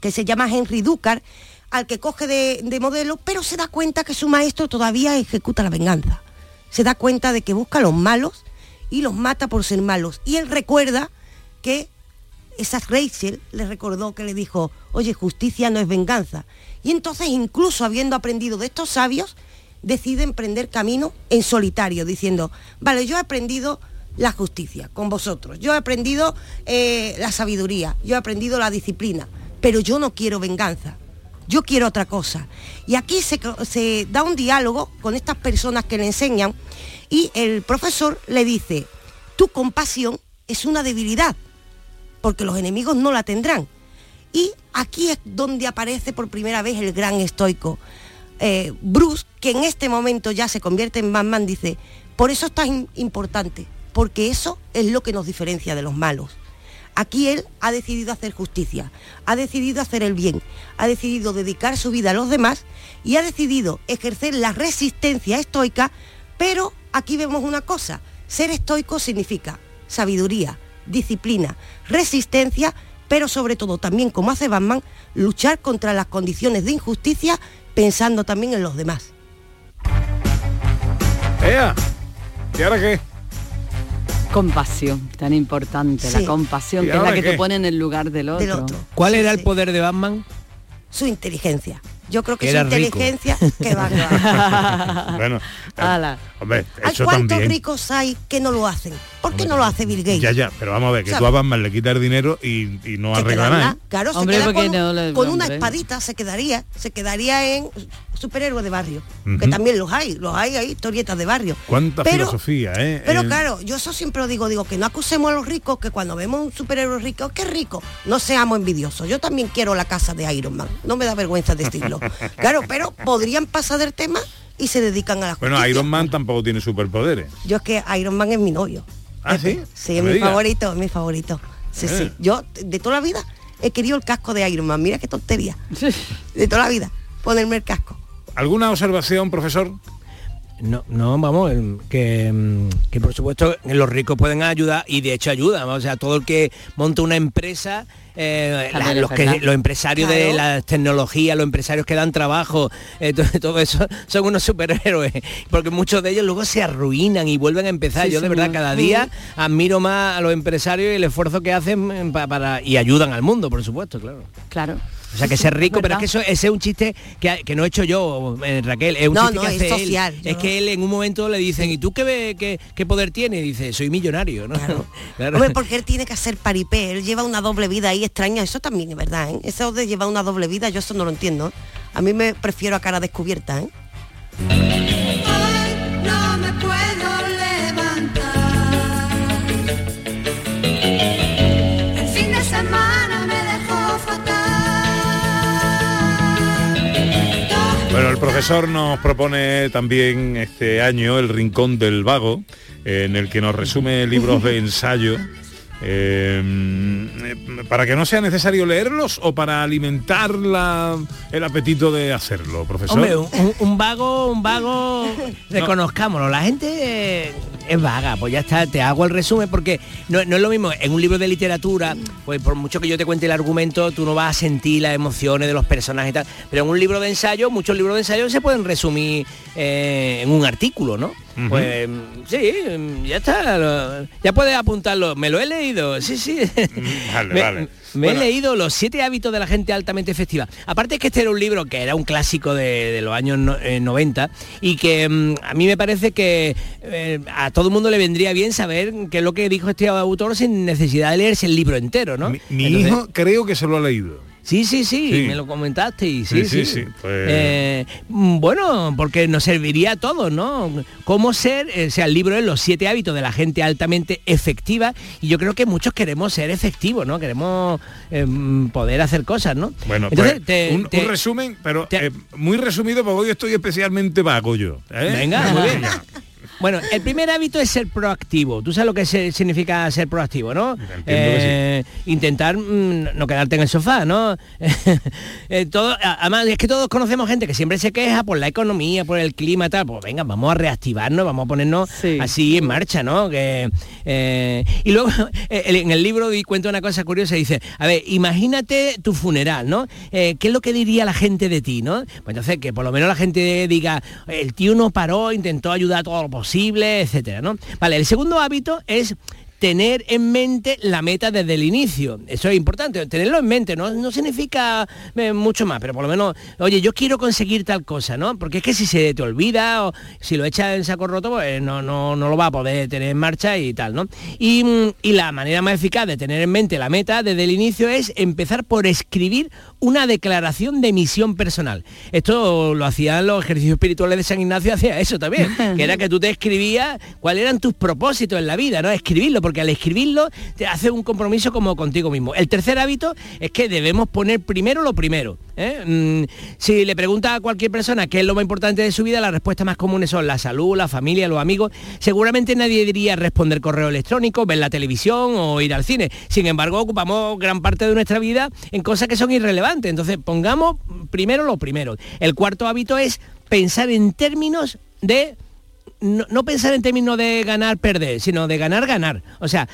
Speaker 4: que se llama Henry Ducar al que coge de modelo pero se da cuenta que su maestro todavía ejecuta la venganza se da cuenta de que busca a los malos y los mata por ser malos. Y él recuerda que esa Rachel le recordó que le dijo, oye, justicia no es venganza. Y entonces, incluso habiendo aprendido de estos sabios, decide emprender camino en solitario, diciendo, vale, yo he aprendido la justicia con vosotros, yo he aprendido eh, la sabiduría, yo he aprendido la disciplina, pero yo no quiero venganza. Yo quiero otra cosa. Y aquí se, da un diálogo con estas personas que le enseñan y el profesor le dice, tu compasión es una debilidad, porque los enemigos no la tendrán. Y aquí es donde aparece por primera vez el gran estoico. Eh, Bruce, que en este momento ya se convierte en Batman, dice, por eso es tan importante, porque eso es lo que nos diferencia de los malos. Aquí él ha decidido hacer justicia, ha decidido hacer el bien, ha decidido dedicar su vida a los demás y ha decidido ejercer la resistencia estoica, pero aquí vemos una cosa, ser estoico significa sabiduría, disciplina, resistencia, pero sobre todo también, como hace Batman, luchar contra las condiciones de injusticia pensando también en los demás.
Speaker 2: ¡Ea! ¿Y ahora qué?
Speaker 12: Compasión, tan importante,
Speaker 4: Sí.
Speaker 12: la compasión,
Speaker 2: ¿Y
Speaker 12: que es la que
Speaker 2: qué?
Speaker 12: te pone en el lugar del otro.
Speaker 4: Del otro.
Speaker 5: ¿Cuál era el poder de Batman?
Speaker 4: Su inteligencia. Yo creo que su
Speaker 5: rico.
Speaker 4: inteligencia que va, va.
Speaker 2: bueno, eh,
Speaker 12: Ala.
Speaker 2: hombre,
Speaker 4: ¿Hay
Speaker 2: eso
Speaker 4: cuántos
Speaker 2: también.
Speaker 4: ricos hay que no lo hacen? ¿Por qué no lo hace Bill Gates?
Speaker 2: Ya, ya, pero vamos a ver, que
Speaker 4: ¿Sabes?
Speaker 2: tú a Batman le quitas el dinero y, y no arregla nada. ¿eh?
Speaker 4: Claro,
Speaker 12: Hombre,
Speaker 4: se queda con,
Speaker 12: no le-
Speaker 4: con una espadita, se quedaría, se quedaría en superhéroe de barrio. Que también los hay, los hay, hay historietas de barrio.
Speaker 2: Cuánta
Speaker 4: Pero-
Speaker 2: filosofía, ¿eh?
Speaker 4: Pero
Speaker 2: Eh,
Speaker 4: claro, yo eso siempre lo digo, digo, que no acusemos a los ricos, que cuando vemos un superhéroe rico, qué rico, no seamos envidiosos. Yo también quiero la casa de Iron Man, no me da vergüenza decirlo. Claro, pero podrían pasar del tema y se dedican a la
Speaker 2: Bueno,
Speaker 4: justicia.
Speaker 2: Iron Man tampoco tiene superpoderes.
Speaker 4: Yo es que Iron Man es mi novio.
Speaker 2: ¿Ah, sí?
Speaker 4: Sí, es mi favorito, es mi favorito. Sí,
Speaker 2: Eh.
Speaker 4: sí. Yo de toda la vida he querido el casco de Iron Man. Mira qué tontería. De toda la vida, ponerme el casco.
Speaker 2: ¿Alguna observación, profesor?
Speaker 5: No, no, vamos, em, que, mm, que por supuesto los ricos pueden ayudar y de hecho ayudan. O sea, todo el que monta una empresa, eh, la- los, que, los empresarios de
Speaker 4: Claro.
Speaker 5: la tecnología, los empresarios que dan trabajo, eh, to- todo, eso son unos superhéroes, porque muchos de ellos luego se arruinan y vuelven a empezar.
Speaker 12: Sí,
Speaker 5: Yo de verdad cada día admiro más a los empresarios y el esfuerzo que hacen em, pa- para y ayudan al mundo, por supuesto, claro.
Speaker 12: Claro.
Speaker 5: O sea, que ser rico, pero es que eso, ese es un chiste que, que no he hecho yo, eh, Raquel, es un
Speaker 4: No,
Speaker 5: chiste
Speaker 4: no,
Speaker 5: que
Speaker 4: es
Speaker 5: hace él.
Speaker 4: yo
Speaker 5: Es que él en un momento le dicen, ¿y tú qué, ve- qué, qué poder tienes? Y dice, soy millonario, ¿no? Claro.
Speaker 4: Hombre, porque él tiene que hacer paripé, él lleva una doble vida ahí extraña, eso también es verdad, ¿eh? Eso de llevar una doble vida, yo eso no lo entiendo. A mí me prefiero a cara descubierta, ¿eh?
Speaker 2: Bueno, el profesor nos propone también este año el Rincón del Vago, eh, en el que nos resume libros de ensayo. eh, para que no sea necesario leerlos o para alimentar la- el apetito de hacerlo, profesor.
Speaker 5: Hombre, un, un- un vago, un vago, reconozcámoslo, la gente eh, es vaga, pues ya está, te hago el resumen porque no, no es lo mismo, en un libro de literatura, pues por mucho que yo te cuente el argumento, tú no vas a sentir las emociones de los personajes y tal, pero en un libro de ensayo, muchos libros de ensayo se pueden resumir eh, en un artículo, ¿no? Pues sí, ya está, ya puedes apuntarlo, me lo he leído, sí, sí.
Speaker 2: Vale,
Speaker 5: Me-
Speaker 2: vale.
Speaker 5: Me
Speaker 2: Bueno.
Speaker 5: he leído Los siete hábitos de la gente altamente efectiva. Aparte es que este era un libro que era un clásico de, de los años no- eh, 90 y que mm, a mí me parece que eh, a todo el mundo le vendría bien saber qué es lo que dijo este autor sin necesidad de leerse el libro entero, ¿no?
Speaker 2: Mi, mi
Speaker 5: Entonces-
Speaker 2: hijo creo que se lo ha leído.
Speaker 5: Sí, sí, sí,
Speaker 2: Sí.
Speaker 5: me lo comentaste y sí,
Speaker 2: Sí,
Speaker 5: sí.
Speaker 2: pues-
Speaker 5: Eh, bueno, porque nos serviría a todos, ¿no? Cómo ser, eh, o sea, el libro es Los siete hábitos de la gente altamente efectiva y yo creo que muchos queremos ser efectivos, ¿no? Queremos eh, poder hacer cosas, ¿no?
Speaker 2: Bueno,
Speaker 5: Entonces,
Speaker 2: pues,
Speaker 5: te-
Speaker 2: un,
Speaker 5: te-
Speaker 2: un resumen, pero
Speaker 5: te-
Speaker 2: eh, muy resumido porque hoy estoy especialmente vago yo.
Speaker 5: Venga, muy bien. Bueno, el primer hábito es ser proactivo. Tú sabes lo que se- significa ser proactivo, ¿no?
Speaker 2: que
Speaker 5: Intentar mm, no quedarte en el sofá, ¿no? Eh, todo, a- además, es que todos conocemos gente que siempre se queja por la economía, por el clima y tal. Pues venga, vamos a reactivarnos, vamos a ponernos así en marcha, ¿no? Que, eh, y luego eh, en el libro di cuenta una cosa curiosa, dice, a ver, imagínate tu funeral, ¿no? Eh, ¿Qué es lo que diría la gente de ti, no? Pues entonces que por lo menos la gente diga, el tío no paró, intentó ayudar todo lo posible, etcétera, ¿no? Vale, el segundo hábito es tener en mente la meta desde el inicio. Eso es importante, tenerlo en mente, no, no significa eh, mucho más, pero por lo menos, oye, yo quiero conseguir tal cosa, ¿no? Porque es que si se te olvida o si lo echas en saco roto, pues no, no, no lo va a poder tener en marcha y tal, ¿no? Y, mm, y la manera más eficaz de tener en mente la meta desde el inicio es empezar por escribir una declaración de misión personal. Esto lo hacían los ejercicios espirituales de San Ignacio, hacía eso también, que era que tú te escribías cuáles eran tus propósitos en la vida, ¿no? Escribirlo, porque al escribirlo te hace un compromiso como contigo mismo. El tercer hábito es que debemos poner primero lo primero. ¿eh? Mm, si le pregunta a cualquier persona qué es lo más importante de su vida, las respuestas más comunes son la salud, la familia, los amigos. Seguramente nadie diría responder correo electrónico, ver la televisión o ir al cine. Sin embargo, ocupamos gran parte de nuestra vida en cosas que son irrelevantes. Entonces, pongamos primero lo primero. El cuarto hábito es pensar en términos de no, pensar en términos de ganar, perder, sino de ganar, ganar. O sea,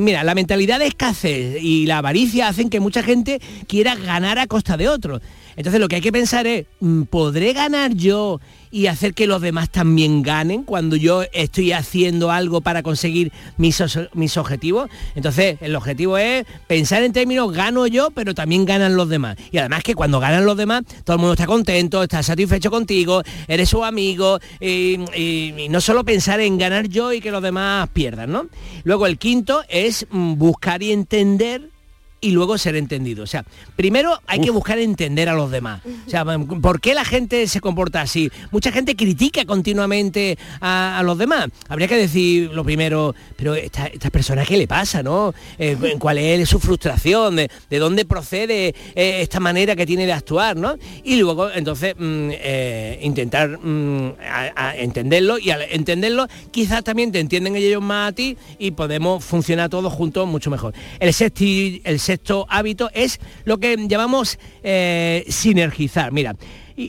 Speaker 5: mira, la mentalidad de escasez y la avaricia hacen que mucha gente quiera ganar a costa de otros. Entonces lo que hay que pensar es, mm, ¿podré ganar yo y hacer que los demás también ganen cuando yo estoy haciendo algo para conseguir mis, mis objetivos? Entonces el objetivo es pensar en términos gano yo, pero también ganan los demás. Y además que cuando ganan los demás, todo el mundo está contento, está satisfecho contigo, eres su amigo, y, y- y no solo pensar en ganar yo y que los demás pierdan, ¿no? Luego el quinto es mm, buscar y entender y luego ser entendido. O sea, primero hay que buscar entender a los demás. O sea, ¿por qué la gente se comporta así? Mucha gente critica continuamente a, a los demás. Habría que decir lo primero, pero esta, esta persona, ¿qué le pasa, no? Eh, ¿Cuál es su frustración? ¿De, de dónde procede eh, esta manera que tiene de actuar, no? Y luego, entonces, mm, eh, intentar mm, a- a entenderlo y al entenderlo, quizás también te entienden ellos más a ti y podemos funcionar todos juntos mucho mejor. El sexti- el sexto hábito es lo que llamamos eh, sinergizar. Mira,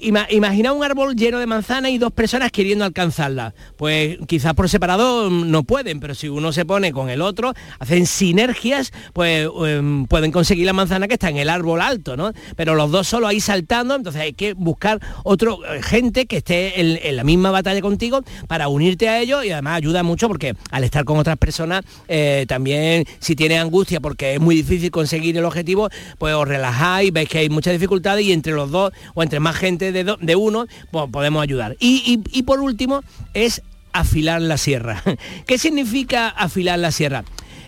Speaker 5: ima- imagina un árbol lleno de manzanas y dos personas queriendo alcanzarla. Pues quizás por separado mm, no pueden, pero si uno se pone con el otro, hacen sinergias, pues em, pueden conseguir la manzana que está en el árbol alto, ¿no? Pero los dos solo ahí saltando, entonces hay que buscar otro eh, gente que esté en, la misma batalla contigo para unirte a ellos y además ayuda mucho porque al estar con otras personas eh, también si tienes angustia porque es muy difícil conseguir el objetivo, pues os relajáis, veis que hay muchas dificultades y entre los dos o entre más gente de, uno, podemos ayudar. Y- y por último es afilar la sierra. ¿Qué significa afilar la sierra?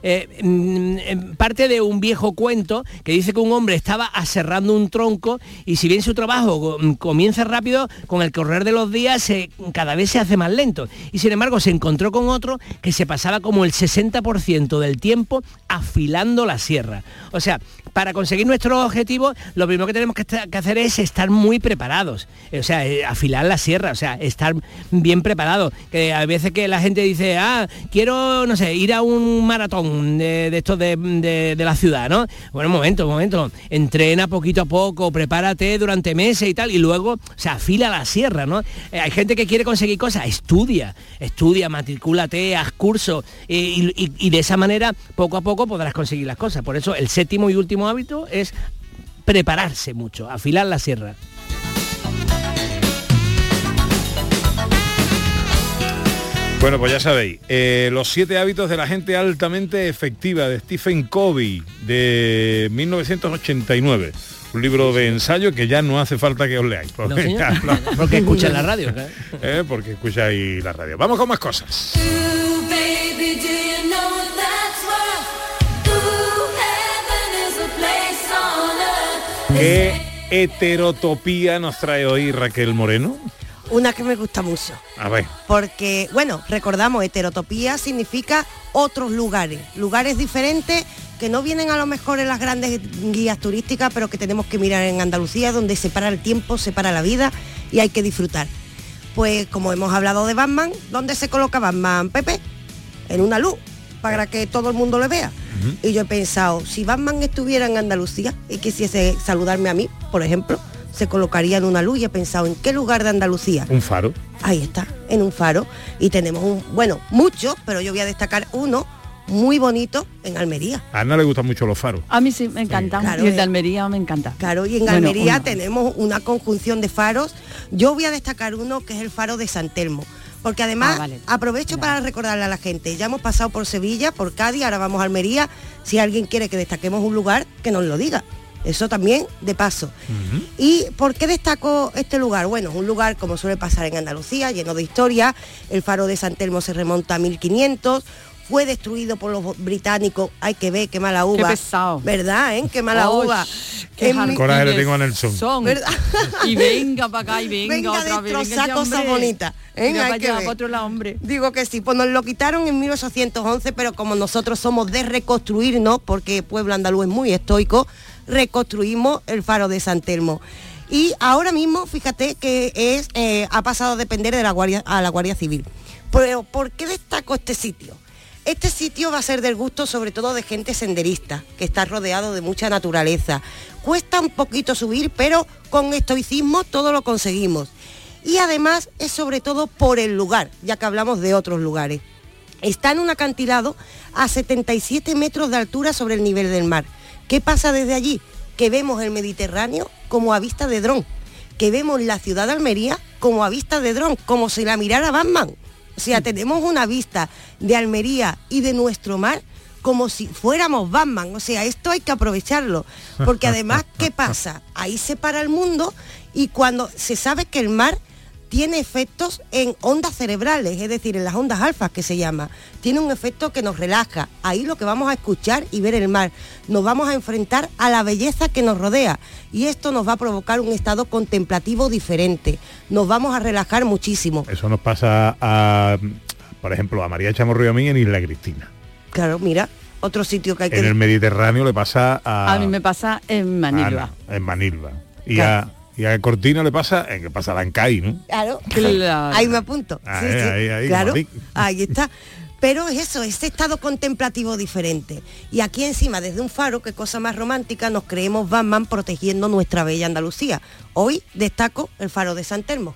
Speaker 5: Eh, mm, em, parte de un viejo cuento que dice que un hombre estaba aserrando un tronco y si bien su trabajo mm, comienza rápido, con el correr de los días cada vez se hace más lento. Y sin embargo se encontró con otro que se pasaba como el 60% del tiempo afilando la sierra. O sea, para conseguir nuestros objetivos, lo primero que tenemos que, que hacer es estar muy preparados. O sea, eh, afilar la sierra, o sea, estar bien preparados. Que a veces que la gente dice, ah, quiero, no sé, ir a un maratón de, de estos de, de- la ciudad, ¿no? Bueno, un momento, un momento. Entrena poquito a poco, prepárate durante meses y tal, y luego, o sea, afila la sierra, ¿no? Eh, hay gente que quiere conseguir cosas, estudia, estudia, matricúlate, haz cursos, y, y- y de esa manera, poco a poco podrás conseguir las cosas. Por eso, el séptimo y último hábito es prepararse mucho, afilar la sierra.
Speaker 2: Bueno, pues ya sabéis, eh, los siete hábitos de la gente altamente efectiva de Stephen Covey de 1989. Un libro de ensayo que ya no hace falta que os leáis. Porque,
Speaker 5: No, Porque escuchan la radio, claro.
Speaker 2: Eh, porque escucháis la radio. Vamos con más cosas. ¿Qué heterotopía nos trae hoy Raquel Moreno?
Speaker 4: Una que me gusta mucho.
Speaker 2: A ver.
Speaker 4: Porque, bueno, recordamos, heterotopía significa otros lugares, lugares diferentes que no vienen a lo mejor en las grandes guías turísticas, pero que tenemos que mirar en Andalucía, donde se para el tiempo, se para la vida y hay que disfrutar. Pues como hemos hablado de Batman, ¿dónde se coloca Batman, Pepe? En una luz, para que todo el mundo le vea. Y yo he pensado, si Batman estuviera en Andalucía y quisiese saludarme a mí, por ejemplo, se colocaría en una luz y he pensado, ¿en qué lugar de Andalucía?
Speaker 2: Un faro.
Speaker 4: Ahí está, en un faro. Y tenemos un, bueno, muchos, pero yo voy a destacar uno muy bonito en Almería.
Speaker 2: A Ana le gustan mucho los faros.
Speaker 12: A mí sí, me encanta.
Speaker 4: Claro,
Speaker 12: y el
Speaker 4: eh.
Speaker 12: de Almería me encanta.
Speaker 4: Claro, y en
Speaker 12: Bueno,
Speaker 4: Almería
Speaker 12: uno.
Speaker 4: tenemos una conjunción de faros. Yo voy a destacar uno que es el faro de San Telmo, Porque además
Speaker 12: Ah, vale.
Speaker 4: aprovecho para recordarle a la gente, ya hemos pasado por Sevilla, por Cádiz, ahora vamos a Almería. Si alguien quiere que destaquemos un lugar, que nos lo diga. Eso también de paso. ¿Y por qué destaco este lugar? Bueno, es un lugar como suele pasar en Andalucía, lleno de historia. El faro de San Telmo se remonta a 1500. Fue destruido por los británicos. Hay que ver qué mala uva.
Speaker 12: pesado.
Speaker 4: ¿Verdad, eh? Qué mala
Speaker 12: Oh,
Speaker 4: uva.
Speaker 12: qué
Speaker 2: Coraje le tengo a Nelson.
Speaker 12: Son.
Speaker 4: ¿Verdad?
Speaker 12: Y venga para acá y venga,
Speaker 4: Venga
Speaker 12: otra vez. venga
Speaker 4: cosas
Speaker 12: hombre.
Speaker 4: bonitas. ¿eh? Hay
Speaker 12: para otro lado, hombre.
Speaker 4: Digo que sí, pues nos lo quitaron en 1811, pero como nosotros somos de reconstruirnos, porque el pueblo andaluz es muy estoico, reconstruimos el faro de San Telmo. Y ahora mismo, fíjate que es eh, ha pasado a depender de la Guardia, a la Guardia Civil. Pero, ¿por qué destaco este sitio? Este sitio va a ser del gusto sobre todo de gente senderista, que está rodeado de mucha naturaleza. Cuesta un poquito subir, pero con estoicismo todo lo conseguimos. Y además es sobre todo por el lugar, ya que hablamos de otros lugares. Está en un acantilado a 77 metros de altura sobre el nivel del mar. ¿Qué pasa desde allí? Que vemos el Mediterráneo como a vista de dron, que vemos la ciudad de Almería como a vista de dron, como si la mirara Batman. O sea, tenemos una vista de Almería y de nuestro mar como si fuéramos Batman. O sea, esto hay que aprovecharlo. Porque además, ¿qué pasa? Ahí se para el mundo y cuando se sabe que el mar tiene efectos en ondas cerebrales, es decir, en las ondas alfas que se llama. Tiene un efecto que nos relaja. Ahí lo que vamos a escuchar y ver el mar. Nos vamos a enfrentar a la belleza que nos rodea. Y esto nos va a provocar un estado contemplativo diferente. Nos vamos a relajar muchísimo.
Speaker 2: Eso nos pasa a, por ejemplo, a María Chamorro y a mí en Isla Cristina.
Speaker 4: Claro, mira, otro sitio que hay que...
Speaker 2: En el Mediterráneo le pasa a,
Speaker 12: A mí me pasa en Manilva.
Speaker 2: Ana, en Manilva. Y,
Speaker 4: Claro.
Speaker 2: a, y a Cortina le pasa en que pasa a Lancay, ¿no?
Speaker 4: Claro,
Speaker 12: Claro.
Speaker 4: ahí me apunto.
Speaker 2: Ahí,
Speaker 4: Sí, sí.
Speaker 2: ahí, ahí,
Speaker 4: claro, está. Pero es eso, ese estado contemplativo diferente. Y aquí encima, desde un faro, qué cosa más romántica, nos creemos Batman protegiendo nuestra bella Andalucía. Hoy destaco el faro de San Telmo.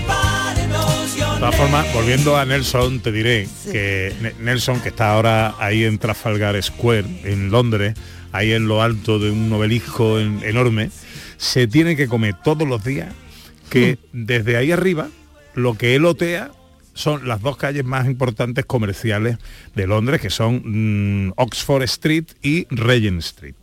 Speaker 2: De todas formas, volviendo a Nelson, te diré que Ne- Nelson, que está ahora ahí en Trafalgar Square, en Londres, ahí en lo alto de un obelisco en- enorme, se tiene que comer todos los días que desde ahí arriba lo que él otea son las dos calles más importantes comerciales de Londres, que son mm, Oxford Street y Regent Street.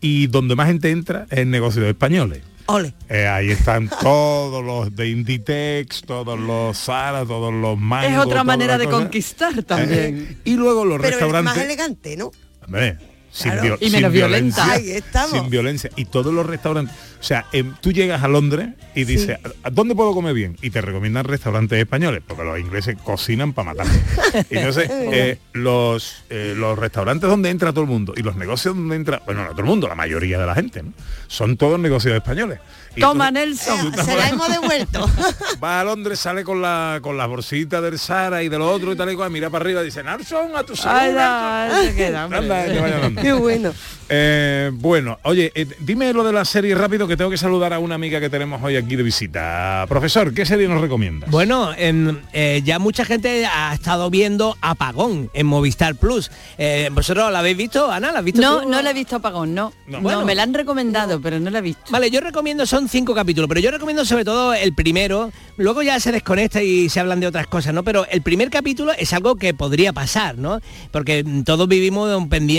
Speaker 2: Y donde más gente entra es en negocios españoles.
Speaker 4: Ole.
Speaker 2: Eh, ahí están todos los de Inditex, todos los Zara, todos los Mango.
Speaker 12: Es otra manera de
Speaker 2: cosa.
Speaker 12: conquistar también.
Speaker 2: Eh, y luego los
Speaker 4: Pero es más
Speaker 2: restaurantes.
Speaker 4: elegante, ¿no?
Speaker 2: Hombre,
Speaker 4: Claro.
Speaker 2: viol-
Speaker 12: Y menos
Speaker 2: sin
Speaker 12: violenta.
Speaker 2: violencia.
Speaker 4: Ahí estamos.
Speaker 2: Sin violencia. Y todos los restaurantes. O sea, em, tú llegas a Londres y dices, ¿a dónde puedo comer bien? Y te recomiendan restaurantes españoles, porque los ingleses cocinan para matar. Entonces, eh, los, eh, los restaurantes donde entra todo el mundo y los negocios donde entra, bueno, no todo el mundo, la mayoría de la gente, ¿no? Son todos negocios españoles. Y
Speaker 12: Toma, Nelson.
Speaker 4: Se la hemos devuelto.
Speaker 2: Va a Londres, sale con la con las bolsitas del Sara y de lo otro y tal y cual, mira para arriba y dice, Nelson, a tu salud.
Speaker 12: Ay,
Speaker 2: Nelson".
Speaker 12: no, se queda, hombre.
Speaker 2: Anda, que vaya andando.
Speaker 4: Qué bueno.
Speaker 2: Eh, bueno, oye, dime lo de la serie rápido que tengo que saludar a una amiga que tenemos hoy aquí de visita. Profesor, ¿qué serie nos recomiendas?
Speaker 5: Bueno, em, eh, ya mucha gente ha estado viendo Apagón en Movistar Plus. Eh, ¿Vosotros la habéis visto, Ana? ¿La has visto
Speaker 12: No,
Speaker 5: tú?
Speaker 12: no la he visto apagón, no.
Speaker 2: No.
Speaker 12: No,
Speaker 5: Bueno.
Speaker 12: me la han recomendado, pero no la he visto.
Speaker 5: Vale, yo recomiendo, son cinco capítulos, pero yo recomiendo sobre todo el primero, luego ya se desconecta y se hablan de otras cosas, ¿no? Pero el primer capítulo es algo que podría pasar, ¿no? Porque todos vivimos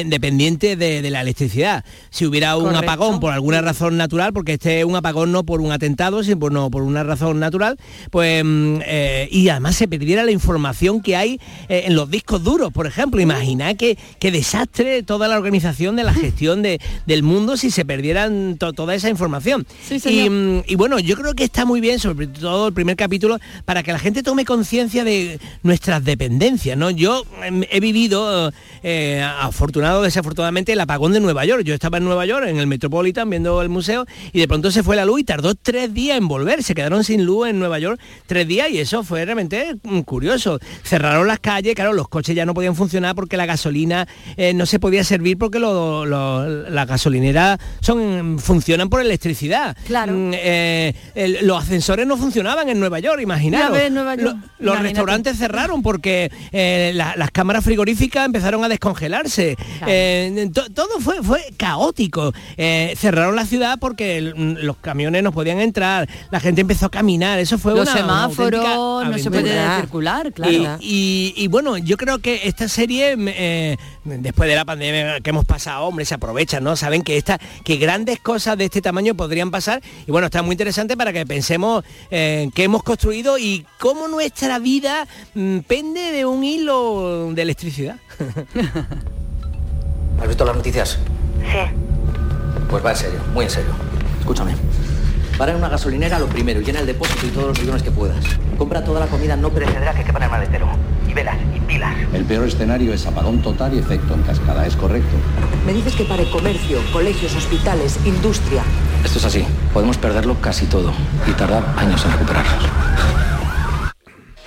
Speaker 5: dependientes de, de la electricidad. Si hubiera un
Speaker 12: Correcto.
Speaker 5: apagón por alguna razón natural, porque este es un apagón no por un atentado, sino por, no, por una razón natural, pues mm, eh, y además se perdiera la información que hay eh, en los discos duros, por ejemplo. Imaginad qué, qué desastre toda la organización de la gestión de- del mundo si se perdieran to- toda esa información.
Speaker 12: Sí,
Speaker 5: y,
Speaker 12: señor.
Speaker 5: mm, y bueno, yo creo que está muy bien, sobre todo el primer capítulo, para que la gente tome conciencia de nuestras dependencias. ¿no? Yo em, he vivido, eh, afortunado o desafortunadamente, el apagón de Nueva York. Yo estaba en Nueva York, en el Metropolitan, viendo el museo, y de pronto se fue la luz y tardó tres días en volver. Se quedaron sin luz en Nueva York tres días y eso fue realmente mm, curioso. Cerraron las calles, claro, los coches ya no podían funcionar porque la gasolina eh, no se podía servir porque lo- lo- las gasolineras son, funcionan por electricidad.
Speaker 12: Claro.
Speaker 5: Mm, eh, el- los ascensores no funcionaban en Nueva York, imaginaros.
Speaker 12: Ya ves, Nueva York.
Speaker 5: Lo- los restaurantes cerraron porque eh, la- las cámaras frigoríficas empezaron a descongelarse.
Speaker 12: Claro.
Speaker 5: Eh, to- todo fue, fue caótico. Cerraron la ciudad porque el- mm, los camiones no podían entrar, la gente empezó a caminar, eso fue
Speaker 12: Los
Speaker 5: una, una
Speaker 12: semáforos,
Speaker 5: auténtica
Speaker 12: no se puede circular, claro.
Speaker 5: Y, y- y bueno, yo creo que esta serie, eh, después de la pandemia que hemos pasado, hombre, se aprovechan, ¿no? Saben que esta, que grandes cosas de este tamaño podrían pasar. Y bueno, está muy interesante para que pensemos en qué hemos construido y cómo nuestra vida mm, pende de un hilo de electricidad.
Speaker 14: ¿Has visto las noticias? Sí. Pues va en serio, muy en serio. Escúchame. Para en una gasolinera lo primero, llena el depósito y todos los bidones que puedas. Compra toda la comida no perecedera que quepa en el maletero. Y velas, y pilas.
Speaker 15: El peor escenario es apagón total y efecto en cascada, ¿es correcto?
Speaker 16: Me dices que pare comercio, colegios, hospitales, industria.
Speaker 14: Esto es así. Podemos perderlo casi todo y tardar años en recuperarlo.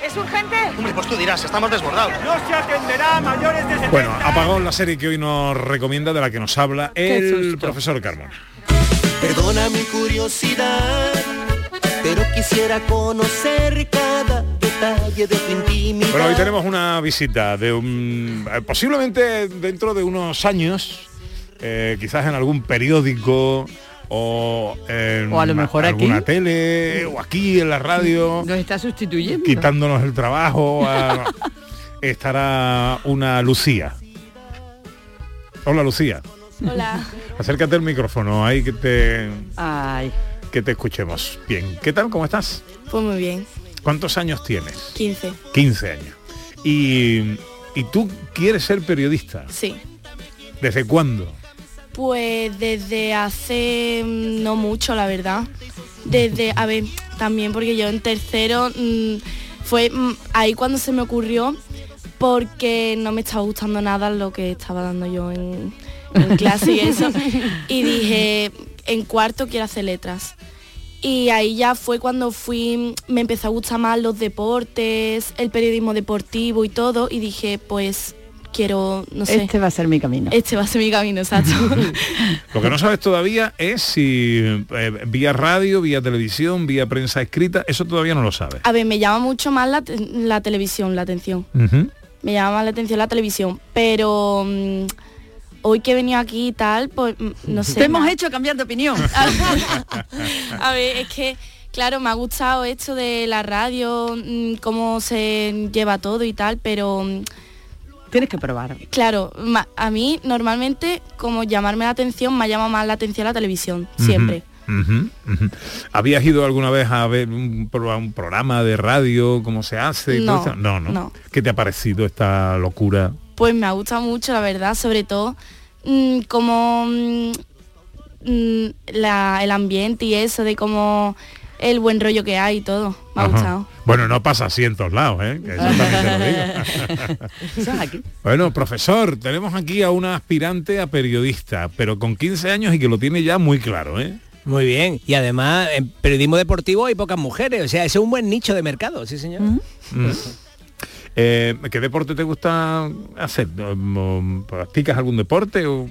Speaker 17: ¿Es urgente?
Speaker 14: Hombre, pues tú dirás, estamos desbordados.
Speaker 17: No se atenderá a mayores de 70
Speaker 2: Bueno, apagón la serie que hoy nos recomienda, de la que nos habla el profesor Carmona.
Speaker 18: Perdona mi curiosidad, pero quisiera conocer cada detalle de tu intimidad.
Speaker 2: Bueno, hoy tenemos una visita de un... eh, posiblemente dentro de unos años, eh, quizás en algún periódico o en
Speaker 12: O a lo mejor aquí.
Speaker 2: alguna tele o aquí en la radio,
Speaker 12: Nos está sustituyendo.
Speaker 2: quitándonos el trabajo, a- estará una Lucía. Hola Lucía,
Speaker 19: Hola.
Speaker 2: acércate al micrófono ahí que te,
Speaker 12: Ay.
Speaker 2: que te escuchemos. Bien, ¿qué tal? ¿Cómo estás?
Speaker 19: Pues muy bien.
Speaker 2: ¿Cuántos años tienes?
Speaker 19: 15.
Speaker 2: 15 años. Y, y tú quieres ser periodista.
Speaker 19: Sí.
Speaker 2: ¿Desde cuándo?
Speaker 19: Pues desde hace mm, no mucho, la verdad. Desde, a ver, también porque yo en tercero mm, fue mm, ahí cuando se me ocurrió porque no me estaba gustando nada lo que estaba dando yo en, en clase y eso. Y dije, en cuarto quiero hacer letras. Y ahí ya fue cuando fui, me empezó a gustar más los deportes, el periodismo deportivo y todo. Y dije, pues quiero, no sé.
Speaker 12: Este va a ser mi camino.
Speaker 19: Este va a ser mi camino, exacto.
Speaker 2: Lo que no sabes todavía es si eh, vía radio, vía televisión, vía prensa escrita, eso todavía no lo sabes.
Speaker 19: A ver, me llama mucho más la, la televisión, la atención. Me llama más la atención la televisión. Pero mm, hoy que he venido aquí y tal, pues mm, no sé.
Speaker 12: Te hemos
Speaker 19: ha-
Speaker 12: hecho cambiar de opinión.
Speaker 19: A ver, es que, claro, me ha gustado esto de la radio, mm, cómo se lleva todo y tal, pero... mm,
Speaker 12: Tienes que probar.
Speaker 19: Claro, ma- a mí normalmente, como llamarme la atención, me llama más la atención la televisión, siempre.
Speaker 2: ¿Habías ido alguna vez a ver un, pro- un programa de radio, cómo se hace? y todo
Speaker 19: No,
Speaker 2: eso? no, no,
Speaker 19: no.
Speaker 2: ¿Qué te ha parecido esta locura?
Speaker 19: Pues me ha gustado mucho, la verdad, sobre todo mm, como mm, mm, la- el ambiente y eso, de como el buen rollo que hay y todo. Me ha
Speaker 2: Ajá.
Speaker 19: gustado.
Speaker 2: Bueno, no pasa así en todos lados, ¿eh? Que eso también te lo digo.
Speaker 12: Eso es aquí.
Speaker 2: Bueno, profesor, tenemos aquí a una aspirante a periodista, pero con 15 años y que lo tiene ya muy claro, ¿eh?
Speaker 5: Muy bien. Y además, en periodismo deportivo hay pocas mujeres. O sea, ese es un buen nicho de mercado, sí señor.
Speaker 2: Mm. Eh, ¿Qué deporte te gusta hacer? ¿O ¿Practicas algún deporte? O...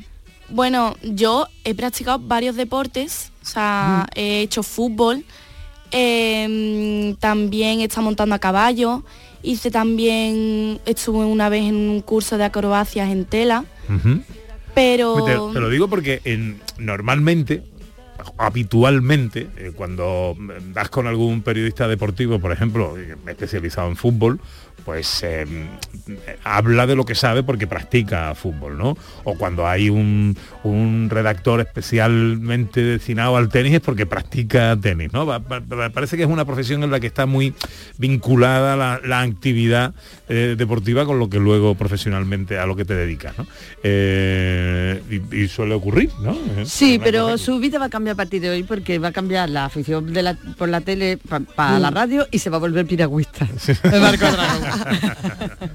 Speaker 19: Bueno, yo he practicado varios deportes, o sea, he hecho fútbol, eh, también he estado montando a caballo, hice también, estuve una vez en un curso de acrobacias en tela, pero...
Speaker 2: Te, te lo digo porque en- normalmente, habitualmente, eh, cuando mm, das con algún periodista deportivo, por ejemplo, eh, especializado en fútbol, pues eh, habla de lo que sabe porque practica fútbol, ¿no? O cuando hay un, un redactor especialmente destinado al tenis es porque practica tenis, ¿no? Va- va- va- parece que es una profesión en la que está muy vinculada la, la actividad eh, deportiva con lo que luego profesionalmente a lo que te dedicas, ¿no? Eh, y, y suele ocurrir, ¿no?
Speaker 12: Sí, pero
Speaker 2: cosa
Speaker 12: su vida va a cambiar a partir de hoy porque va a cambiar la afición de la- por la tele para
Speaker 2: Mm.
Speaker 12: la radio y se va a volver piragüista. Me marco dragón.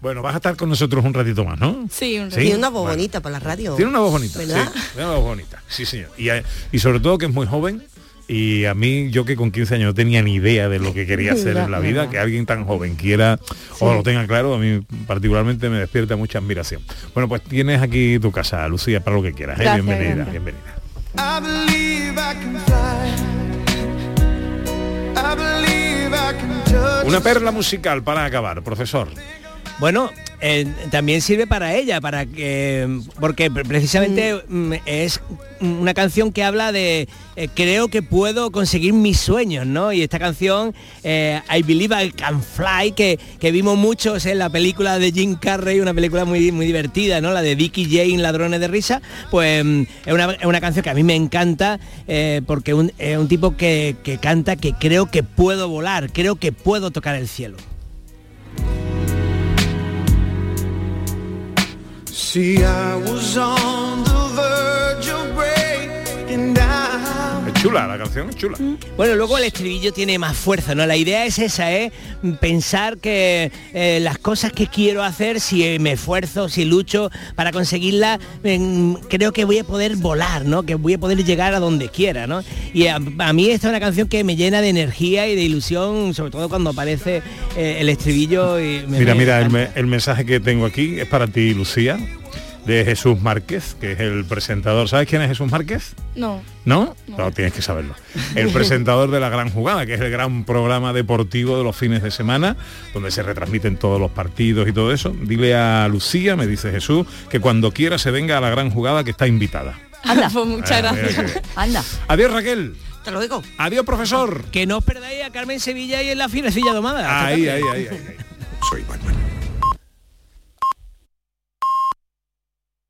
Speaker 2: Bueno, vas a estar con nosotros un ratito más, ¿no?
Speaker 19: Sí, un
Speaker 2: ¿Sí?
Speaker 4: Tiene una voz
Speaker 2: Bueno.
Speaker 4: bonita para la radio.
Speaker 2: Tiene una voz bonita,
Speaker 4: ¿Verdad?
Speaker 2: sí, tiene una voz bonita, sí señor. Y, eh, y sobre todo que es muy joven y a mí, yo que con 15 años no tenía ni idea de lo que quería hacer en la vida, que alguien tan joven quiera o lo tenga claro, a mí particularmente me despierta mucha admiración. Bueno, pues tienes aquí tu casa, Lucía, para lo que quieras. ¿eh?
Speaker 18: Gracias,
Speaker 2: bienvenida,
Speaker 18: gracias.
Speaker 2: bienvenida.
Speaker 18: I
Speaker 2: Una perla musical para acabar, profesor.
Speaker 5: Bueno, eh, también sirve para ella, para que porque pre- precisamente mm, es una canción que habla de eh, creo que puedo conseguir mis sueños, ¿no? Y esta canción, eh, I Believe I Can Fly, que, que vimos muchos en la película de Jim Carrey, una película muy, muy divertida, ¿no? La de Vicky Jane, Ladrones de Risa, pues mm, es una, es una canción que a mí me encanta eh, porque un- es un tipo que, que canta que creo que puedo volar, creo que puedo tocar el cielo.
Speaker 18: See, I was on the
Speaker 2: chula, la canción es chula.
Speaker 5: Bueno, luego el estribillo tiene más fuerza, ¿no? La idea es esa, ¿eh? Pensar que eh, las cosas que quiero hacer, si me esfuerzo, si lucho para conseguirlas, em, creo que voy a poder volar, ¿no? Que voy a poder llegar a donde quiera, ¿no? Y a, a mí esta es una canción que me llena de energía y de ilusión, sobre todo cuando aparece eh, el estribillo y me-
Speaker 2: Mira,
Speaker 5: me
Speaker 2: mira, el,
Speaker 5: encanta.
Speaker 2: me- el mensaje que tengo aquí es para ti, Lucía, de Jesús Márquez, que es el presentador. ¿Sabes quién es Jesús Márquez?
Speaker 19: No.
Speaker 2: ¿No? No, tienes que saberlo. El presentador de La Gran Jugada, que es el gran programa deportivo de los fines de semana, donde se retransmiten todos los partidos y todo eso. Dile a Lucía, me dice Jesús, que cuando quiera se venga a La Gran Jugada, que está invitada.
Speaker 19: Anda, pues muchas
Speaker 2: Ah,
Speaker 19: gracias.
Speaker 2: que-
Speaker 12: Anda.
Speaker 2: Adiós, Raquel.
Speaker 4: Hasta luego.
Speaker 2: Adiós, profesor.
Speaker 5: Que no os perdáis a Carmen Sevilla y en la firecilla domada.
Speaker 2: Ahí, ahí, ahí, ahí. ahí. Soy Manuel